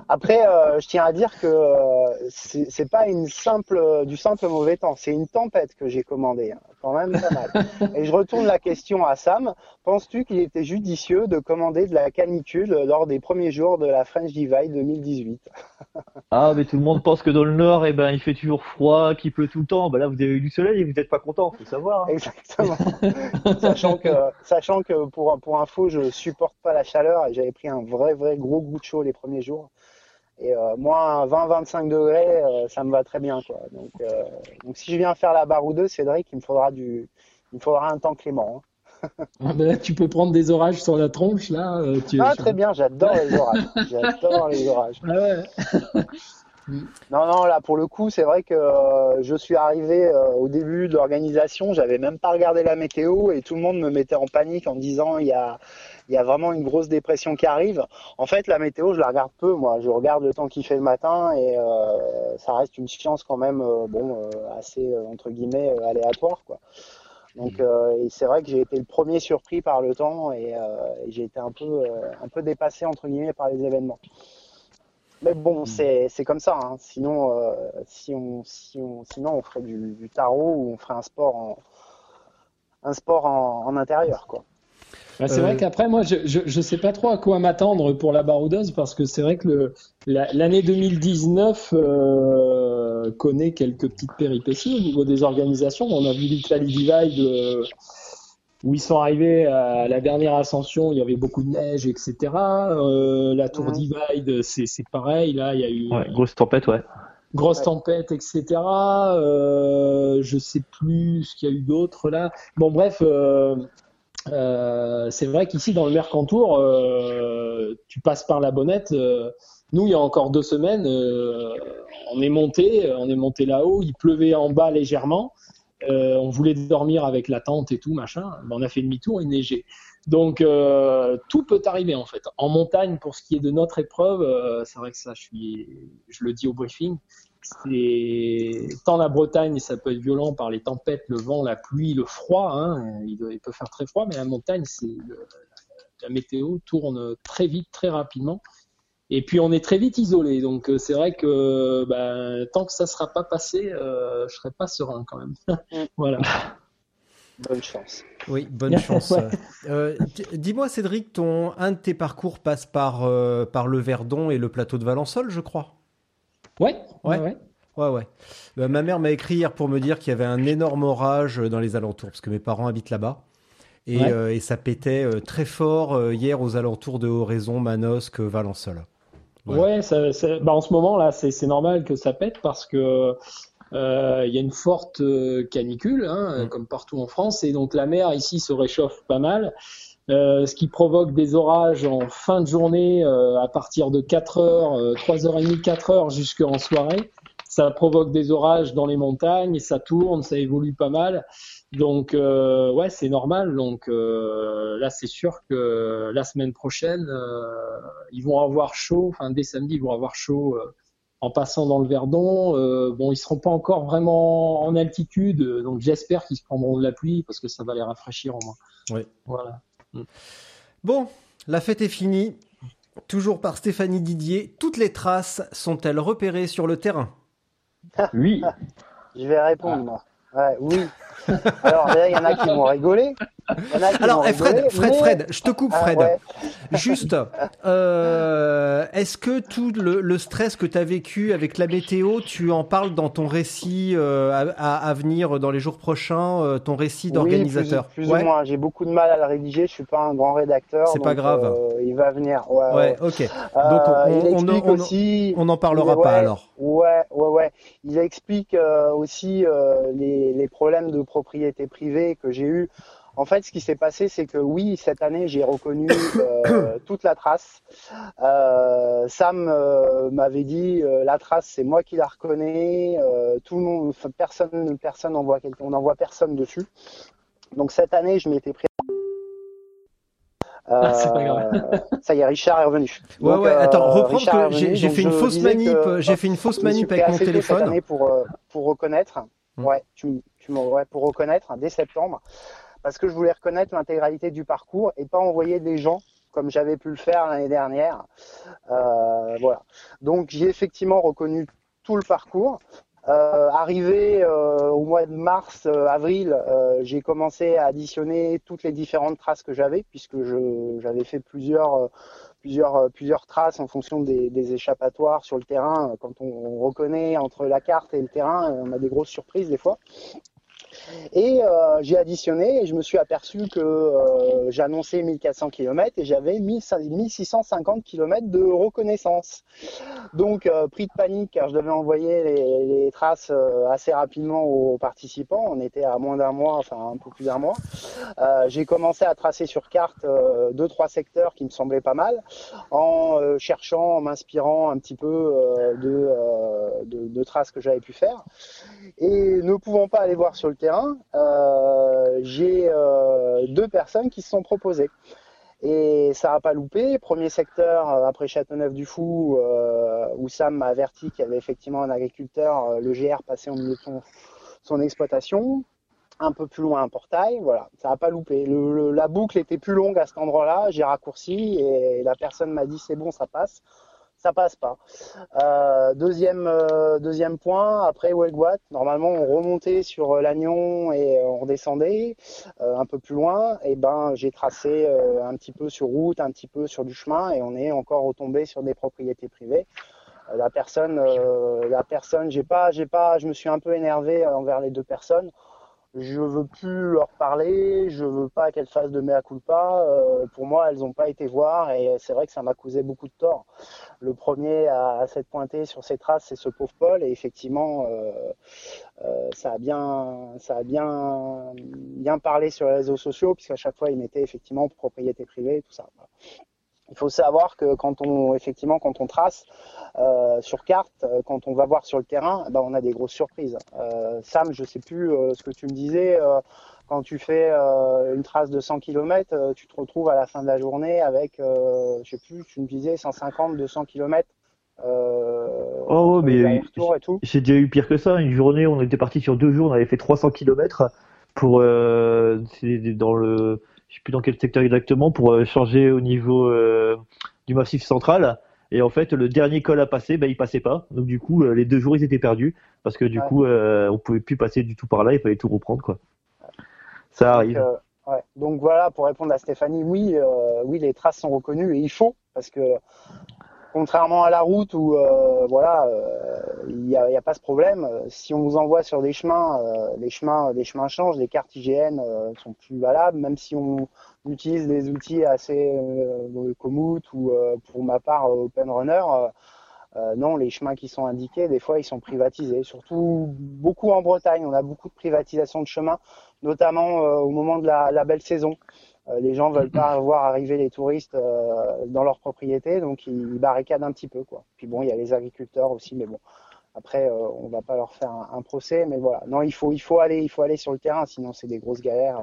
Après, euh, je tiens à dire que euh, c'est, pas une simple, du simple mauvais temps. C'est une tempête que j'ai commandée, hein, quand même pas mal. Et je retourne la question à Sam. Penses-tu qu'il était judicieux de commander de la canicule lors des premiers jours de la French Divide 2018 Ah, mais tout le monde pense que dans le nord, eh ben, il fait toujours froid, qu'il pleut tout le temps. Bah là, vous avez eu du soleil et vous n'êtes pas content, faut savoir. hein. Exactement. sachant que, sachant que pour, pour info, je supporte pas la chaleur et j'avais pris un vrai, vrai gros goût de chaud les premiers jours. Et euh, moi, 20-25 degrés, euh, ça me va très bien, quoi. Donc, euh, donc si je viens faire la baroudeuse, Cédric, il me faudra du, il me faudra un temps clément. hein. Ah ben là, tu peux prendre des orages sur la tronche, là. tu- Ah, très bien, j'adore les orages. J'adore les orages. Ah ouais. Non, non, là pour le coup, c'est vrai que euh, je suis arrivé euh, au début de l'organisation, j'avais même pas regardé la météo et tout le monde me mettait en panique en disant il y a, il y a vraiment une grosse dépression qui arrive. En fait, la météo, je la regarde peu, moi. Je regarde le temps qu'il fait le matin et euh, ça reste une science quand même, bon, assez entre guillemets aléatoire, quoi. Donc, euh, et c'est vrai que j'ai été le premier surpris par le temps et, euh, et j'ai été un peu, euh, un peu dépassé entre guillemets par les événements. Mais bon, c'est c'est comme ça. Hein. Sinon, euh, si on, si on, sinon on ferait du, du tarot ou on ferait un sport en, un sport en, en intérieur, quoi. Bah, c'est Euh, vrai qu'après, moi, je, je, je sais pas trop à quoi m'attendre pour la baroudeuse parce que c'est vrai que le, la- l'année 2019 euh, connaît quelques petites péripéties au niveau des organisations. On a vu l'Italie Divide euh, où ils sont arrivés à la dernière ascension, il y avait beaucoup de neige, etc. Euh, la Tour. Divide, c'est, c'est pareil. Là, il y a eu Ouais, grosse tempête, ouais. grosse Ouais. tempête, etc. Euh, je sais plus ce qu'il y a eu d'autre là. Bon, bref, euh, euh, c'est vrai qu'ici dans le Mercantour, euh, tu passes par la bonnette. euh, nous, il y a encore deux semaines, euh, on est monté, on est monté là-haut. Il pleuvait en bas légèrement. Euh, on voulait dormir avec la tente et tout machin. Ben, on a fait demi-tour et neigé. Donc euh, tout peut arriver en fait. En montagne, pour ce qui est de notre épreuve, euh, c'est vrai que ça, je le dis au briefing, c'est tant la Bretagne, ça peut être violent par les tempêtes, le vent, la pluie, le froid. Hein, il, peut faire très froid, mais la montagne, la météo tourne très vite, très rapidement. Et puis on est très vite isolé, donc euh, c'est vrai que ben, tant que ça sera pas passé, euh, je serai pas serein quand même. voilà. Bonne chance. Oui, bonne chance. Euh, Dis-moi, Cédric, ton, un de tes parcours passe par, euh, par le Verdon et le plateau de Valençol, je crois. Ouais, Ouais. ouais, ouais. Euh, ma mère m'a écrit hier pour me dire qu'il y avait un énorme orage dans les alentours, parce que mes parents habitent là-bas. Et, Ouais. euh, et ça pétait euh, très fort euh, hier aux alentours de Oraison, Manosque, Valençol. Voilà. Ouais, ça, ça- bah, en ce moment là, c'est normal que ça pète parce que euh, il y a une forte euh, canicule, hein, Mm. comme partout en France, et donc la mer ici se réchauffe pas mal, euh, ce qui provoque des orages en fin de journée euh, à partir de 4 heures, euh, 3h30, 4 heures jusqu'en soirée. Ça provoque des orages dans les montagnes, ça tourne, ça évolue pas mal. Donc euh, ouais, c'est normal. Donc euh, là, c'est sûr que la semaine prochaine, euh, ils vont avoir chaud. Enfin, dès samedi, ils vont avoir chaud euh, en passant dans le Verdon. Euh, bon, ils seront pas encore vraiment en altitude, donc j'espère qu'ils se prendront de la pluie parce que ça va les rafraîchir au moins. Ouais. Voilà. Bon, la fête est finie. Toujours par Stéphanie Didier, toutes les traces sont-elles repérées sur le terrain? Oui. Je vais répondre, moi. Ouais, oui. Alors, il y en a qui vont rigoler. En Alors, eh, Fred, rigoler, Fred, mais- Fred, je te coupe, Ah, Fred. ouais. Juste, euh, est-ce que tout le, le stress que tu as vécu avec la météo, tu en parles dans ton récit euh, à, venir dans les jours prochains, euh, ton récit d'organisateur? Oui, plus, plus Ouais. ou moins. J'ai beaucoup de mal à le rédiger. Je suis pas un grand rédacteur. C'est pas grave. il va venir. Ouais. ok. Donc, on- on- aussi. On n'en parlera pas alors. Ouais, ouais, ouais. Il explique aussi les, les problèmes de propriété privée que j'ai eu. En fait, ce qui s'est passé, c'est que oui, cette année, j'ai reconnu euh, toute la trace. Euh, Sam euh, m'avait dit la trace, c'est moi qui la reconnais. Tout le monde, personne, personne voit on n'en voit personne dessus. Donc cette année, je m'étais pris. Ah, ça y est, Richard est revenu. Ouais, Donc, ouais, attends, reprends que j'ai fait une fausse manip, j'ai fait une fausse manip avec mon tôt cette téléphone. année pour, pour reconnaître. Hmm. Ouais, tu, pour reconnaître dès septembre. Parce que je voulais reconnaître l'intégralité du parcours et pas envoyer des gens comme j'avais pu le faire l'année dernière. Euh, voilà. Donc j'ai effectivement reconnu tout le parcours. Euh, arrivé euh, au mois de mars, avril, j'ai commencé à additionner toutes les différentes traces que j'avais, puisque j'avais fait plusieurs, plusieurs, plusieurs traces en fonction des, échappatoires sur le terrain. Quand on reconnaît entre la carte et le terrain, on a des grosses surprises des fois. Et euh, j'ai additionné et je me suis aperçu que euh, j'annonçais 1400 km et j'avais 1650 km de reconnaissance. Donc, euh, pris de panique car je devais envoyer les, traces assez rapidement aux participants. On était à moins d'un mois, enfin un peu plus d'un mois. J'ai commencé à tracer sur carte euh, deux, trois secteurs qui me semblaient pas mal en cherchant, en m'inspirant un petit peu de, de traces que j'avais pu faire. Et ne pouvant pas aller voir sur le terrain, euh, j'ai euh, deux personnes qui se sont proposées. Et ça n'a pas loupé. Premier secteur, euh, après Châteauneuf-du-Fou, où Sam m'a averti qu'il y avait effectivement un agriculteur, le GR passé au milieu de son, exploitation. Un peu plus loin, un portail. Voilà, ça n'a pas loupé. La boucle était plus longue à cet endroit-là. J'ai raccourci et la personne m'a dit c'est bon, ça passe. Ça passe pas. Euh, deuxième, euh, deuxième point, après Wegwat, normalement on remontait sur euh, Lannion et on redescendait un peu plus loin. Et ben j'ai tracé un petit peu sur route, un petit peu sur du chemin et on est encore retombé sur des propriétés privées. La personne, la personne, j'ai pas, j'ai pas, je me suis un peu énervé envers les deux personnes. Je veux plus leur parler, je veux pas qu'elles fassent de mea culpa. Euh, pour moi, elles n'ont pas été voir et c'est vrai que ça m'a causé beaucoup de tort. Le premier à, s'être pointé sur ces traces, c'est ce pauvre Paul et effectivement, euh, euh, ça a bien, ça a bien, bien parlé sur les réseaux sociaux puisqu'à chaque fois, il mettait effectivement propriété privée, tout ça. Il faut savoir que quand on, effectivement, quand on trace euh, sur carte, euh, quand on va voir sur le terrain, ben, on a des grosses surprises. Euh, Sam, je sais plus euh, ce que tu me disais, quand tu fais une trace de 100 km, tu te retrouves à la fin de la journée avec, je sais plus, tu me disais 150, 200 km. Oh, entre mais. J'ai déjà eu pire que ça. Une journée, on était parti sur deux jours, on avait fait 300 km pour dans le, je sais plus dans quel secteur exactement, pour euh, changer au niveau euh, du massif central. Et en fait, le dernier col à passer, ben, il passait pas. Donc du coup, euh, les deux jours, ils étaient perdus parce que du Ouais. coup, euh, on pouvait plus passer du tout par là. Il fallait tout reprendre, quoi. Ça Donc, arrive. euh, ouais. Donc voilà, pour répondre à Stéphanie, oui, euh, oui, les traces sont reconnues et il faut parce que contrairement à la route où euh, voilà, euh, il n'y a, a pas ce problème. Si on vous envoie sur des chemins, euh, les chemins, les chemins changent, les cartes IGN euh, sont plus valables, même si on utilise des outils assez Komoot ou pour ma part Open Runner. euh, non, les chemins qui sont indiqués, des fois, ils sont privatisés. Surtout beaucoup en Bretagne, on a beaucoup de privatisation de chemins, notamment euh, au moment de la, la belle saison. Euh, les gens veulent pas voir arriver les touristes euh, dans leur propriété, donc ils, barricadent un petit peu, quoi. Puis bon, il y a les agriculteurs aussi, mais bon. Après, euh, on va pas leur faire un, un procès, mais voilà. Non, il faut, il faut aller, il faut aller sur le terrain, sinon c'est des grosses galères.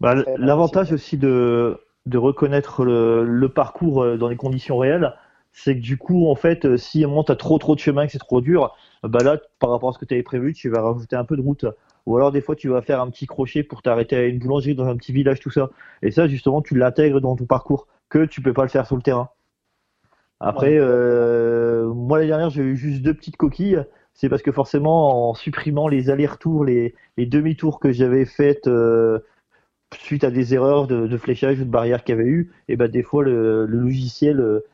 Bah, très L'avantage aussi de, de reconnaître le, le parcours dans les conditions réelles, c'est que du coup, en fait, si à un moment t'as trop trop de chemin, que c'est trop dur, bah là, par rapport à ce que tu avais prévu, tu vas rajouter un peu de route. Ou alors des fois, tu vas faire un petit crochet pour t'arrêter à une boulangerie dans un petit village, tout ça. Et ça, justement, tu l'intègres dans ton parcours, que tu peux pas le faire sur le terrain. Après, euh, moi l'année dernière, j'ai eu juste deux petites coquilles. C'est parce que forcément, en supprimant les allers-retours, les, les demi-tours que j'avais faites euh, suite à des erreurs de, de fléchage ou de barrières qu'il y avait eu, et ben des fois le, le logiciel euh,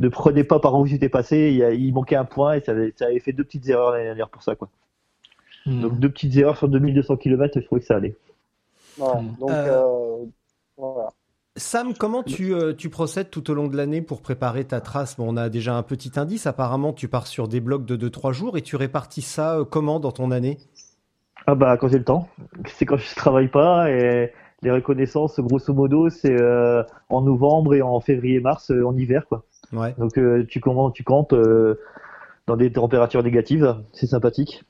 ne prenez pas par où j'étais passé. Il, manquait un point et ça avait, ça avait fait deux petites erreurs l'année dernière pour ça, quoi. Hmm. Donc deux petites erreurs sur 2200 km, je trouvais que ça allait. Voilà. Mm. Donc, Euh, euh, voilà. Sam, comment tu, euh, tu procèdes tout au long de l'année pour préparer ta trace? Bon, on a déjà un petit indice. Apparemment, tu pars sur des blocs de 2-3 jours et tu répartis ça euh, comment dans ton année? Ah bah quand j'ai le temps, c'est quand je travaille pas et les reconnaissances, grosso modo, c'est euh, en novembre et en février-mars, euh, en hiver, quoi. Ouais. Donc euh, tu tu campes euh, dans des températures négatives, c'est sympathique.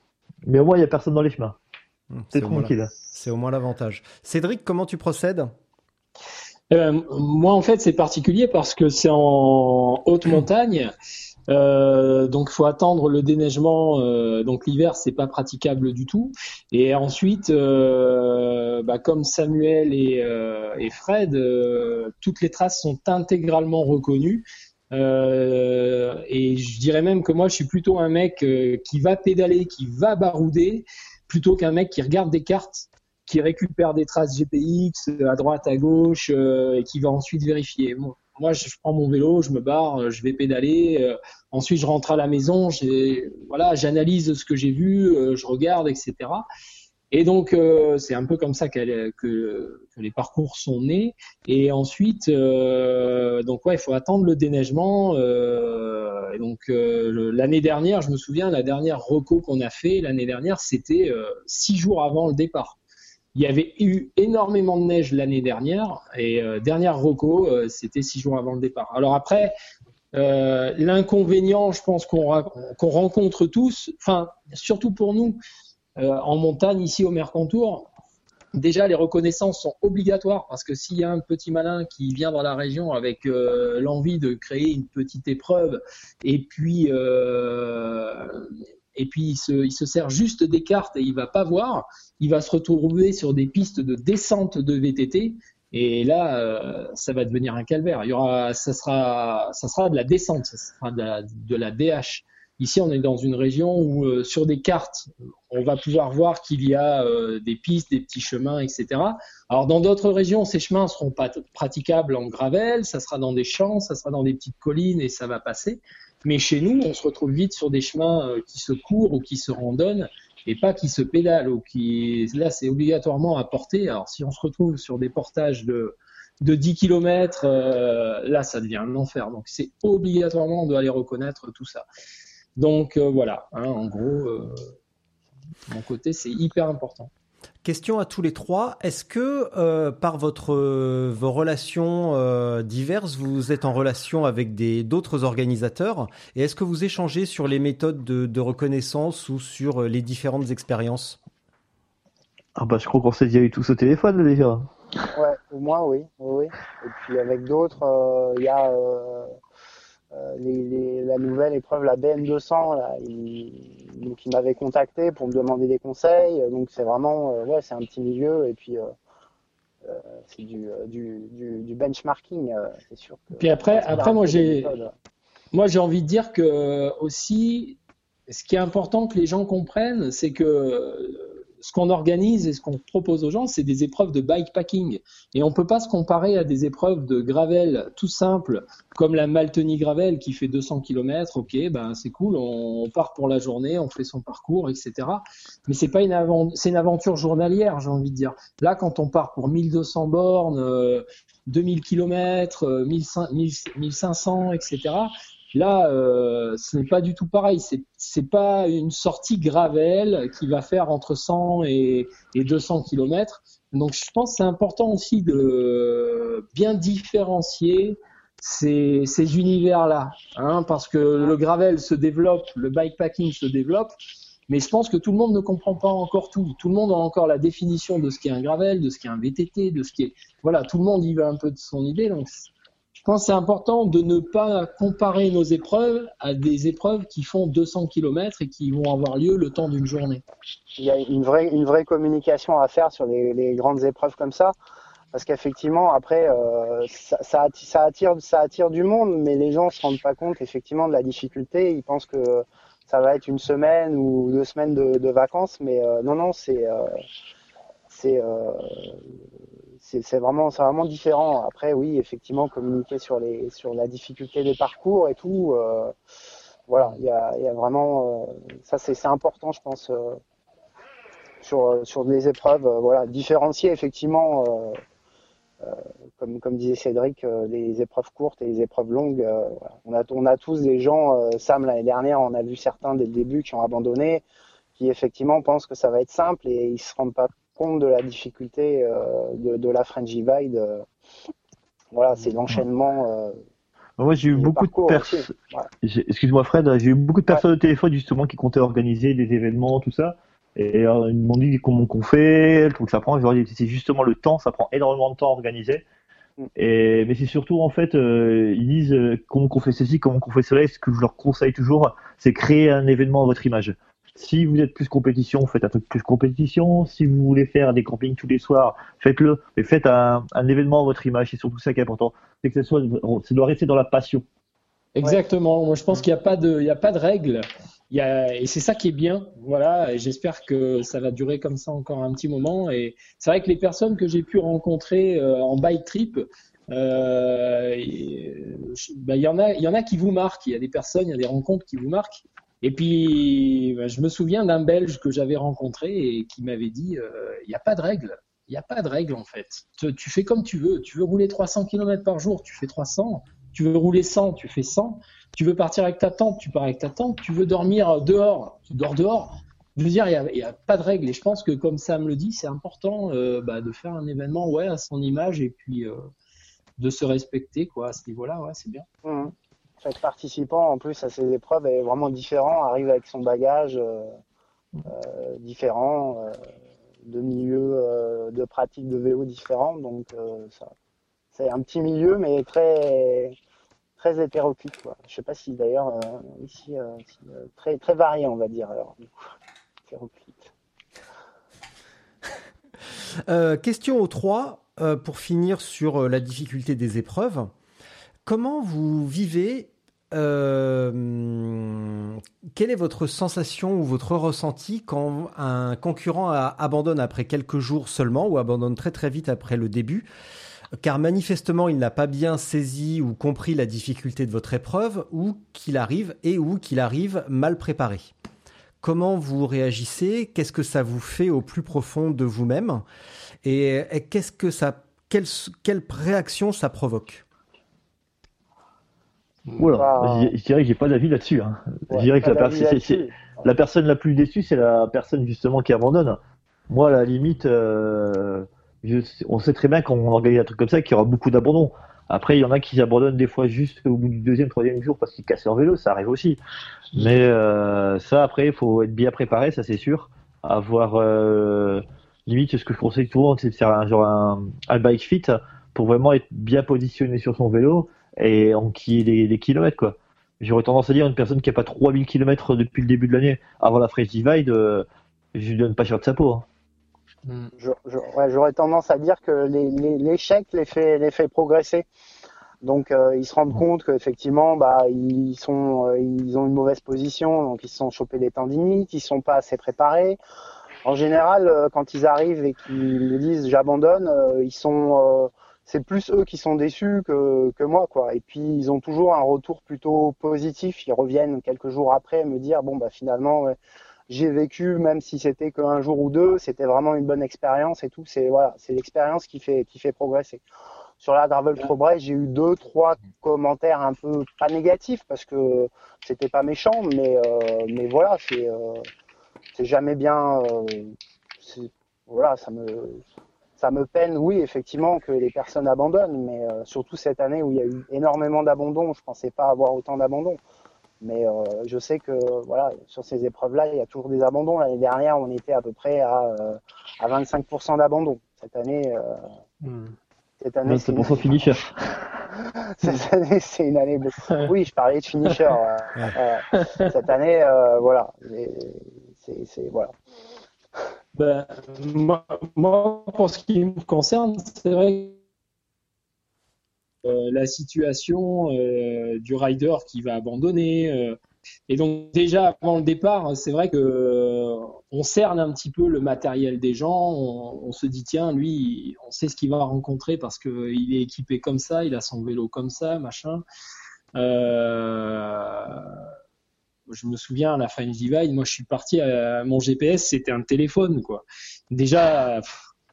Mais au moins il y a personne dans les chemins, Hum, c'est au moins la- tranquille. C'est au moins l'avantage. Cédric, comment tu procèdes? Euh, moi, en fait, c'est particulier parce que c'est en haute montagne. Euh, donc, faut attendre le déneigement. euh, donc, l'hiver, c'est pas praticable du tout. Et ensuite, euh, bah, comme Samuel et, euh, et Fred, euh, toutes les traces sont intégralement reconnues. Euh, et je dirais même que moi, je suis plutôt un mec euh, qui va pédaler, qui va barouder, plutôt qu'un mec qui regarde des cartes qui récupère des traces GPX euh, à droite, à gauche, et qui va ensuite vérifier. Moi, je prends mon vélo, je me barre, je vais pédaler. ensuite, je rentre à la maison, voilà, j'analyse ce que j'ai vu, je regarde, etc. Et donc, euh, c'est un peu comme ça que, les parcours sont nés. Et ensuite, euh, donc ouais, il faut attendre le déneigement. euh, et donc, euh, l'année dernière, je me souviens, la dernière reco qu'on a fait l'année dernière, c'était euh, six jours avant le départ. Il y avait eu énormément de neige l'année dernière et euh, dernière reco, c'était six jours avant le départ. Alors après, l'inconvénient, je pense qu'on qu'on rencontre tous, enfin surtout pour nous en montagne ici au Mercantour, déjà les reconnaissances sont obligatoires parce que s'il y a un petit malin qui vient dans la région avec euh, l'envie de créer une petite épreuve et puis euh, et puis il se, il se sert juste des cartes et il va pas voir, il va se retrouver sur des pistes de descente de VTT et là euh, ça va devenir un calvaire. Il y aura, ça sera, ça sera de la descente, ça sera de la DH. Ici, on est dans une région où euh, sur des cartes, on va pouvoir voir qu'il y a euh, des pistes, des petits chemins, etc. Alors dans d'autres régions, ces chemins seront pas praticables en gravel, ça sera dans des champs, ça sera dans des petites collines et ça va passer. Mais chez nous, on se retrouve vite sur des chemins euh, qui se courent ou qui se randonnent et pas qui se pédalent là c'est obligatoirement à porter. Alors si on se retrouve sur des portages de de 10 km, là ça devient un enfer. Donc c'est obligatoirement on doit aller reconnaître tout ça. Donc euh, voilà, hein, en gros, euh, mon côté c'est hyper important. Question à tous les trois. Est-ce que euh, par votre euh, vos relations euh, diverses, vous êtes en relation avec des d'autres organisateurs? Et est-ce que vous échangez sur les méthodes de, de reconnaissance ou sur euh, les différentes expériences? Ah bah je crois qu'on s'est déjà eu tous au téléphone déjà. Ouais, au moins oui, oui. Et puis avec d'autres, euh, il y a les, les- la nouvelle épreuve, la BN200, là, il, donc il m'avait contacté pour me demander des conseils. Donc c'est vraiment, euh, ouais, c'est un petit milieu et puis euh, euh, c'est du, euh, du, du, du benchmarking, euh, c'est sûr. Que, Puis après, après moi j'ai. Moi, j'ai envie de dire que aussi, ce qui est important que les gens comprennent, c'est que euh, ce qu'on organise et ce qu'on propose aux gens, c'est des épreuves de bikepacking. Et on peut pas se comparer à des épreuves de gravel tout simples, comme la Malteny Gravel qui fait 200 km. Ok, ben c'est cool, on, part pour la journée, on fait son parcours, etc. Mais c'est pas une une aventure journalière, j'ai envie de dire. Là, quand on part pour 1200 bornes, euh, 2000 km, euh, 1500, 1500, etc. Là, euh, ce n'est pas du tout pareil. C'est c'est pas une sortie gravel qui va faire entre 100 et, et 200 km. Donc, je pense que c'est important aussi de bien différencier ces, ces univers-là, hein, parce que le gravel se développe, le bikepacking se développe, mais je pense que tout le monde ne comprend pas encore tout. Tout le monde a encore la définition de ce qu'est un gravel, de ce qu'est un VTT, de ce qui est voilà, tout le monde y va un peu de son idée. Je pense que c'est important de ne pas comparer nos épreuves à des épreuves qui font 200 km et qui vont avoir lieu le temps d'une journée. il y a une vraie, communication à faire sur les, grandes épreuves comme ça. Parce qu'effectivement, après, euh, ça, ça, atti- ça attire, ça attire du monde, mais les gens se rendent pas compte effectivement de la difficulté. Ils pensent que ça va être une semaine ou deux semaines de, vacances, mais euh, non, non, c'est, c'est, euh, c'est vraiment, c'est vraiment différent. Après, oui, effectivement, communiquer sur les, sur la difficulté des parcours et tout. euh, voilà, il y a, y a vraiment, euh, ça c'est important, je pense, euh, sur sur les épreuves. voilà, différencier effectivement, comme comme disait Cédric, les épreuves courtes et les épreuves longues. On a on a tous des gens. Sam l'année dernière, on a vu certains dès le début qui ont abandonné, qui effectivement pensent que ça va être simple et ils se rendent pas compte de la difficulté euh, de, de la Frangivide. euh. Voilà, c'est l'enchaînement. euh, Moi, j'ai eu beaucoup de personnes. Excuse-moi Fred, j'ai eu beaucoup de personnes au téléphone justement qui comptaient organiser des événements, tout ça. Et euh, ils m'ont dit comment qu'on fait, truc que ça prend. Je leur ai dit c'est justement le temps, ça prend énormément de temps à organiser. Mm. Et, mais c'est surtout en fait, euh, ils disent euh, comment qu'on fait ceci, comment qu'on fait cela. Et ce que je leur conseille toujours, c'est créer un événement à votre image. Si vous êtes plus compétition, faites un truc plus compétition. Si vous voulez faire des campings tous les soirs, faites-le. Mais faites un, un événement à votre image. C'est surtout ça qui est important. C'est que ça soit, ça doit rester dans la passion. Exactement. Moi, je pense qu'il n'y a pas de, il y a pas de règle. Il y a, et c'est ça qui est bien. Voilà. J'espère que ça va durer comme ça encore un petit moment. Et c'est vrai que les personnes que j'ai pu rencontrer euh, en bike trip, euh, bah, il y en a, il y en a qui vous marquent. Il y a des personnes, il y a des rencontres qui vous marquent. Et puis, bah, je me souviens d'un Belge que j'avais rencontré et qui m'avait dit, euh, il n'y a pas de règle. Il n'y a pas de règle en fait. Tu, fais comme tu veux. Tu veux rouler 300 km par jour, tu fais 300. Tu veux rouler 100, tu fais 100. Tu veux partir avec ta tente, tu pars avec ta tente. Tu veux dormir dehors, tu dors dehors. Je veux dire, il n'y a, pas de règle. Et je pense que, comme Sam le dit, c'est important euh, bah, de faire un événement ouais, à son image et puis euh, de se respecter quoi, à ce niveau-là. Ouais, c'est bien. Mhm. Chaque participant, en plus, à ces épreuves est vraiment différent, arrive avec son bagage euh, euh, différent, euh, de milieux de pratique de vélo différents. Donc, c'est un petit milieu, mais très, très hétéroclite. Quoi. Je sais pas si d'ailleurs, ici, très, très varié, on va dire. Hétéroclite. Question au 3, euh, pour finir sur la difficulté des épreuves. Comment vous vivez euh, Quelle est votre sensation ou votre ressenti quand un concurrent abandonne après quelques jours seulement ou abandonne très très vite après le début? Car manifestement il n'a pas bien saisi ou compris la difficulté de votre épreuve ou qu'il arrive et ou qu'il arrive mal préparé. Comment vous réagissez? Qu'est-ce que ça vous fait au plus profond de vous-même? Et, et qu'est-ce que ça, quelle réaction ça provoque? Bah, je, je dirais que j'ai pas d'avis là-dessus. Hein. ouais, je dirais que la, personne la plus déçue, c'est la personne justement qui abandonne. Moi, à la limite, euh, je on sait très bien quand on organise un truc comme ça qu'il y aura beaucoup d'abandon. Après, il y en a qui abandonnent des fois juste au bout du deuxième, troisième jour parce qu'ils cassent leur vélo, ça arrive aussi. Mais euh, ça, après, il faut être bien préparé, ça c'est sûr. Avoir euh, limite, ce que je conseille souvent, c'est de faire un genre un, un bike fit pour vraiment être bien positionné sur son vélo et enquiller les, les kilomètres quoi. J'aurais tendance à dire une personne qui a pas 3000 km depuis le début de l'année avant la Fresh Divide, euh, je lui donne pas cher de sa peau. hein. Je- je- ouais, J'aurais tendance à dire que les- les- l'échec les, fait, les fait progresser. Donc euh, ils se rendent compte qu'effectivement bah, ils, sont, euh, ils ont une mauvaise position, donc ils se sont chopés des tendinites, ils sont pas assez préparés. En général, euh, quand ils arrivent et qu'ils me disent j'abandonne, euh, ils sont, euh, c'est plus eux qui sont déçus que, moi quoi. Et puis ils ont toujours un retour plutôt positif. Ils reviennent quelques jours après me dire bon bah finalement j'ai vécu, même si c'était qu'un jour ou deux, c'était vraiment une bonne expérience et tout. C'est voilà, c'est l'expérience qui fait qui fait progresser. Sur la Gravel Pro Brest, j'ai eu deux, trois commentaires un peu pas négatifs parce que c'était pas méchant, mais euh, mais voilà, c'est euh, c'est jamais bien. euh, voilà, ça me ça me peine, oui, effectivement, que les personnes abandonnent, mais euh, surtout cette année où il y a eu énormément d'abandon, je pensais pas avoir autant d'abandon. Mais euh, je sais que voilà, sur ces épreuves-là, il y a toujours des abandons. L'année dernière, on était à peu près à, euh, à 25% d'abandon. Cette année, euh, cette année, c'est pour son finisher. cette année, c'est une année. Oui, je parlais de finisher. euh, euh, cette année, euh, voilà, c'est- voilà. Ben, moi, moi, pour ce qui me concerne, c'est vrai que euh, la situation euh, du rider qui va abandonner. euh, et donc déjà avant le départ, c'est vrai que euh, on cerne un petit peu le matériel des gens. On, on se dit tiens, lui, on sait ce qu'il va rencontrer parce que il est équipé comme ça, il a son vélo comme ça, machin. Euh, je me souviens à la fin du Divide, moi je suis parti mon GPS, c'était un téléphone quoi. Déjà,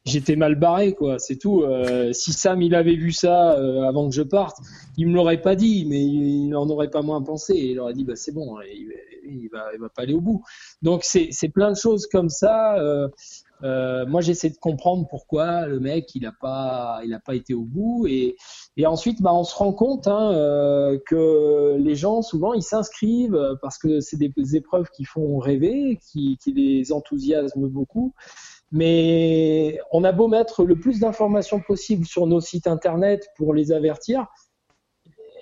j'étais mal barré quoi, c'est tout. Euh, si Sam il avait vu ça euh, avant que je parte, il me l'aurait pas dit, mais il n'en aurait pas moins pensé. Il aurait dit bah c'est bon, il, il va, il va pas aller au bout. Donc c'est c'est plein de choses comme ça. Euh, euh, moi, j'essaie de comprendre pourquoi le mec il a pas, il a pas été au bout, et, et ensuite, bah, on se rend compte hein, euh, que les gens souvent ils s'inscrivent parce que c'est des épreuves qui font rêver, qui, qui les enthousiasment beaucoup. Mais on a beau mettre le plus d'informations possible sur nos sites internet pour les avertir,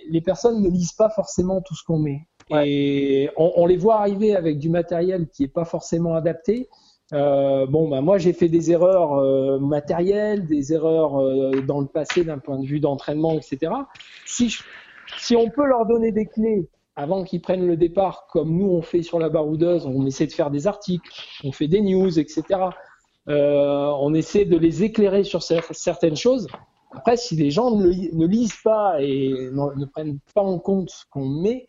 les personnes ne lisent pas forcément tout ce qu'on met. Et on, on les voit arriver avec du matériel qui est pas forcément adapté. Euh, bon, bah, moi j'ai fait des erreurs euh, matérielles, des erreurs euh, dans le passé d'un point de vue d'entraînement, etc. Si, je- si on peut leur donner des clés avant qu'ils prennent le départ, comme nous on fait sur la baroudeuse, on essaie de faire des articles, on fait des news, etc. Euh, on essaie de les éclairer sur cer- certaines choses. Après, si les gens ne, li- ne lisent pas et ne prennent pas en compte ce qu'on met,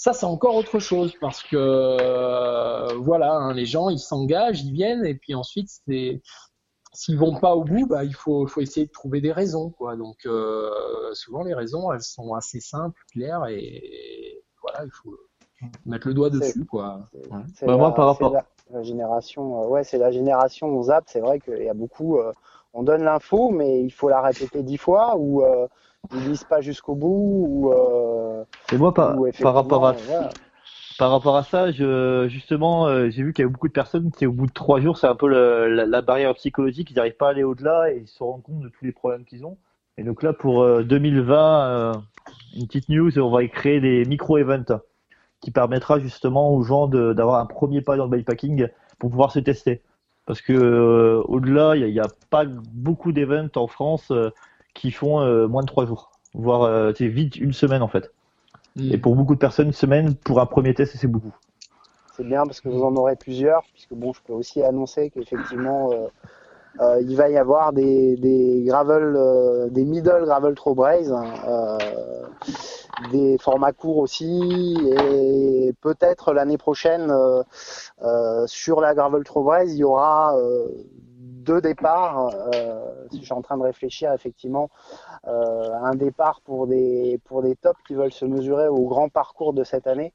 ça c'est encore autre chose parce que euh, voilà, hein, les gens ils s'engagent, ils viennent et puis ensuite c'est s'ils vont pas au bout, bah, il faut, faut essayer de trouver des raisons quoi. Donc euh, souvent les raisons elles sont assez simples, claires et voilà, il faut mettre le doigt dessus quoi. Ouais. Bah, la, moi, par rapport- la- la génération, euh, ouais, c'est la génération on zappe. C'est vrai qu'il y a beaucoup, euh, on donne l'info, mais il faut la répéter dix fois ou euh, ils lisent pas jusqu'au bout ou, euh, Et moi, par, ou par rapport à, effectivement, voilà. par rapport à ça, je, justement, euh, j'ai vu qu'il y a beaucoup de personnes qui, au bout de trois jours, c'est un peu le- la, la barrière psychologique, ils n'arrivent pas à aller au-delà et ils se rendent compte de tous les problèmes qu'ils ont. Et donc là, pour euh, 2020, euh, une petite news, on va y créer des micro-events qui permettra justement aux gens d'avoir un premier pas dans le bikepacking pour pouvoir se tester. Parce que euh, au-delà, il n'y a, a pas beaucoup d'events en France euh, qui font euh, moins de trois jours, voire euh, c'est vite une semaine en fait. Mm. Et pour beaucoup de personnes, une semaine pour un premier test, c'est beaucoup. C'est bien parce que vous en aurez plusieurs, puisque bon, je peux aussi annoncer qu'effectivement, euh, euh, il va y avoir des, des gravel, euh, des middle gravel throw braze, hein, euh, des formats courts aussi, et peut-être l'année prochaine euh, euh, sur la gravel throw braze, il y aura euh, deux départs. Euh, je suis en train de réfléchir effectivement euh, un départ pour des pour des tops qui veulent se mesurer au grand parcours de cette année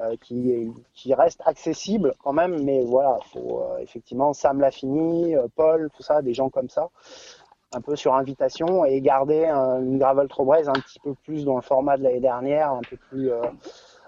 euh, qui, reste accessible quand même, mais voilà, faut effectivement Sam l'a fini, euh, Paul, tout ça, des gens comme ça, un peu sur invitation et garder un- une gravel throw braze un petit peu plus dans le format de l'année dernière, un peu plus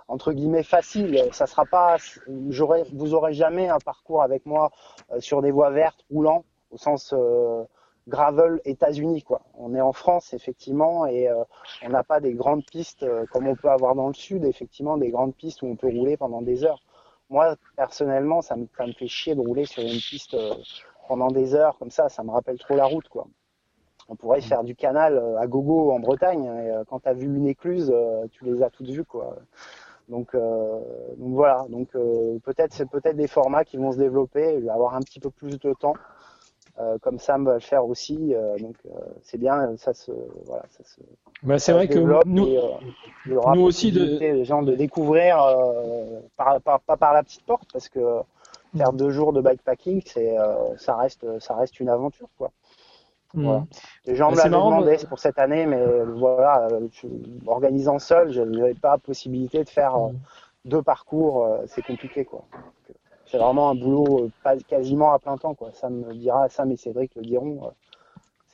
entre guillemets facile. Ça sera pas, vous aurez jamais un parcours avec moi sur des voies vertes roulant au sens euh, gravel États-Unis quoi. On est en France effectivement et euh, on n'a pas des grandes pistes euh, comme on peut avoir dans le sud, effectivement des grandes pistes où on peut rouler pendant des heures. Moi personnellement, ça me, ça me fait chier de rouler sur une piste pendant des heures comme ça, ça me rappelle trop la route quoi. On pourrait faire du canal à gogo en Bretagne et quand tu as vu une écluse, tu les as toutes vues quoi. Donc, donc voilà, donc peut-être c'est peut-être des formats qui vont se développer, avoir un petit peu plus de temps. Euh, comme Sam va le faire aussi, euh, donc euh, c'est bien, ça se, voilà, ça se, Bah, c'est vrai que nous, et, euh, il y aura nous aussi de- les gens de découvrir, euh, par, par- pas par la petite porte, parce que faire deux jours de bikepacking, c'est, euh, ça reste, ça reste une aventure, quoi. Mm. Voilà. Les gens Bah, me l'avaient demandé mais- pour cette année, mais euh, voilà, euh, je- organisant seul, je n'avais pas possibilité de faire euh, deux parcours, euh, c'est compliqué, quoi. Donc, euh, C'est vraiment un boulot euh, pas, quasiment à plein temps, quoi. Ça me dira, Sam et Cédric le diront. euh,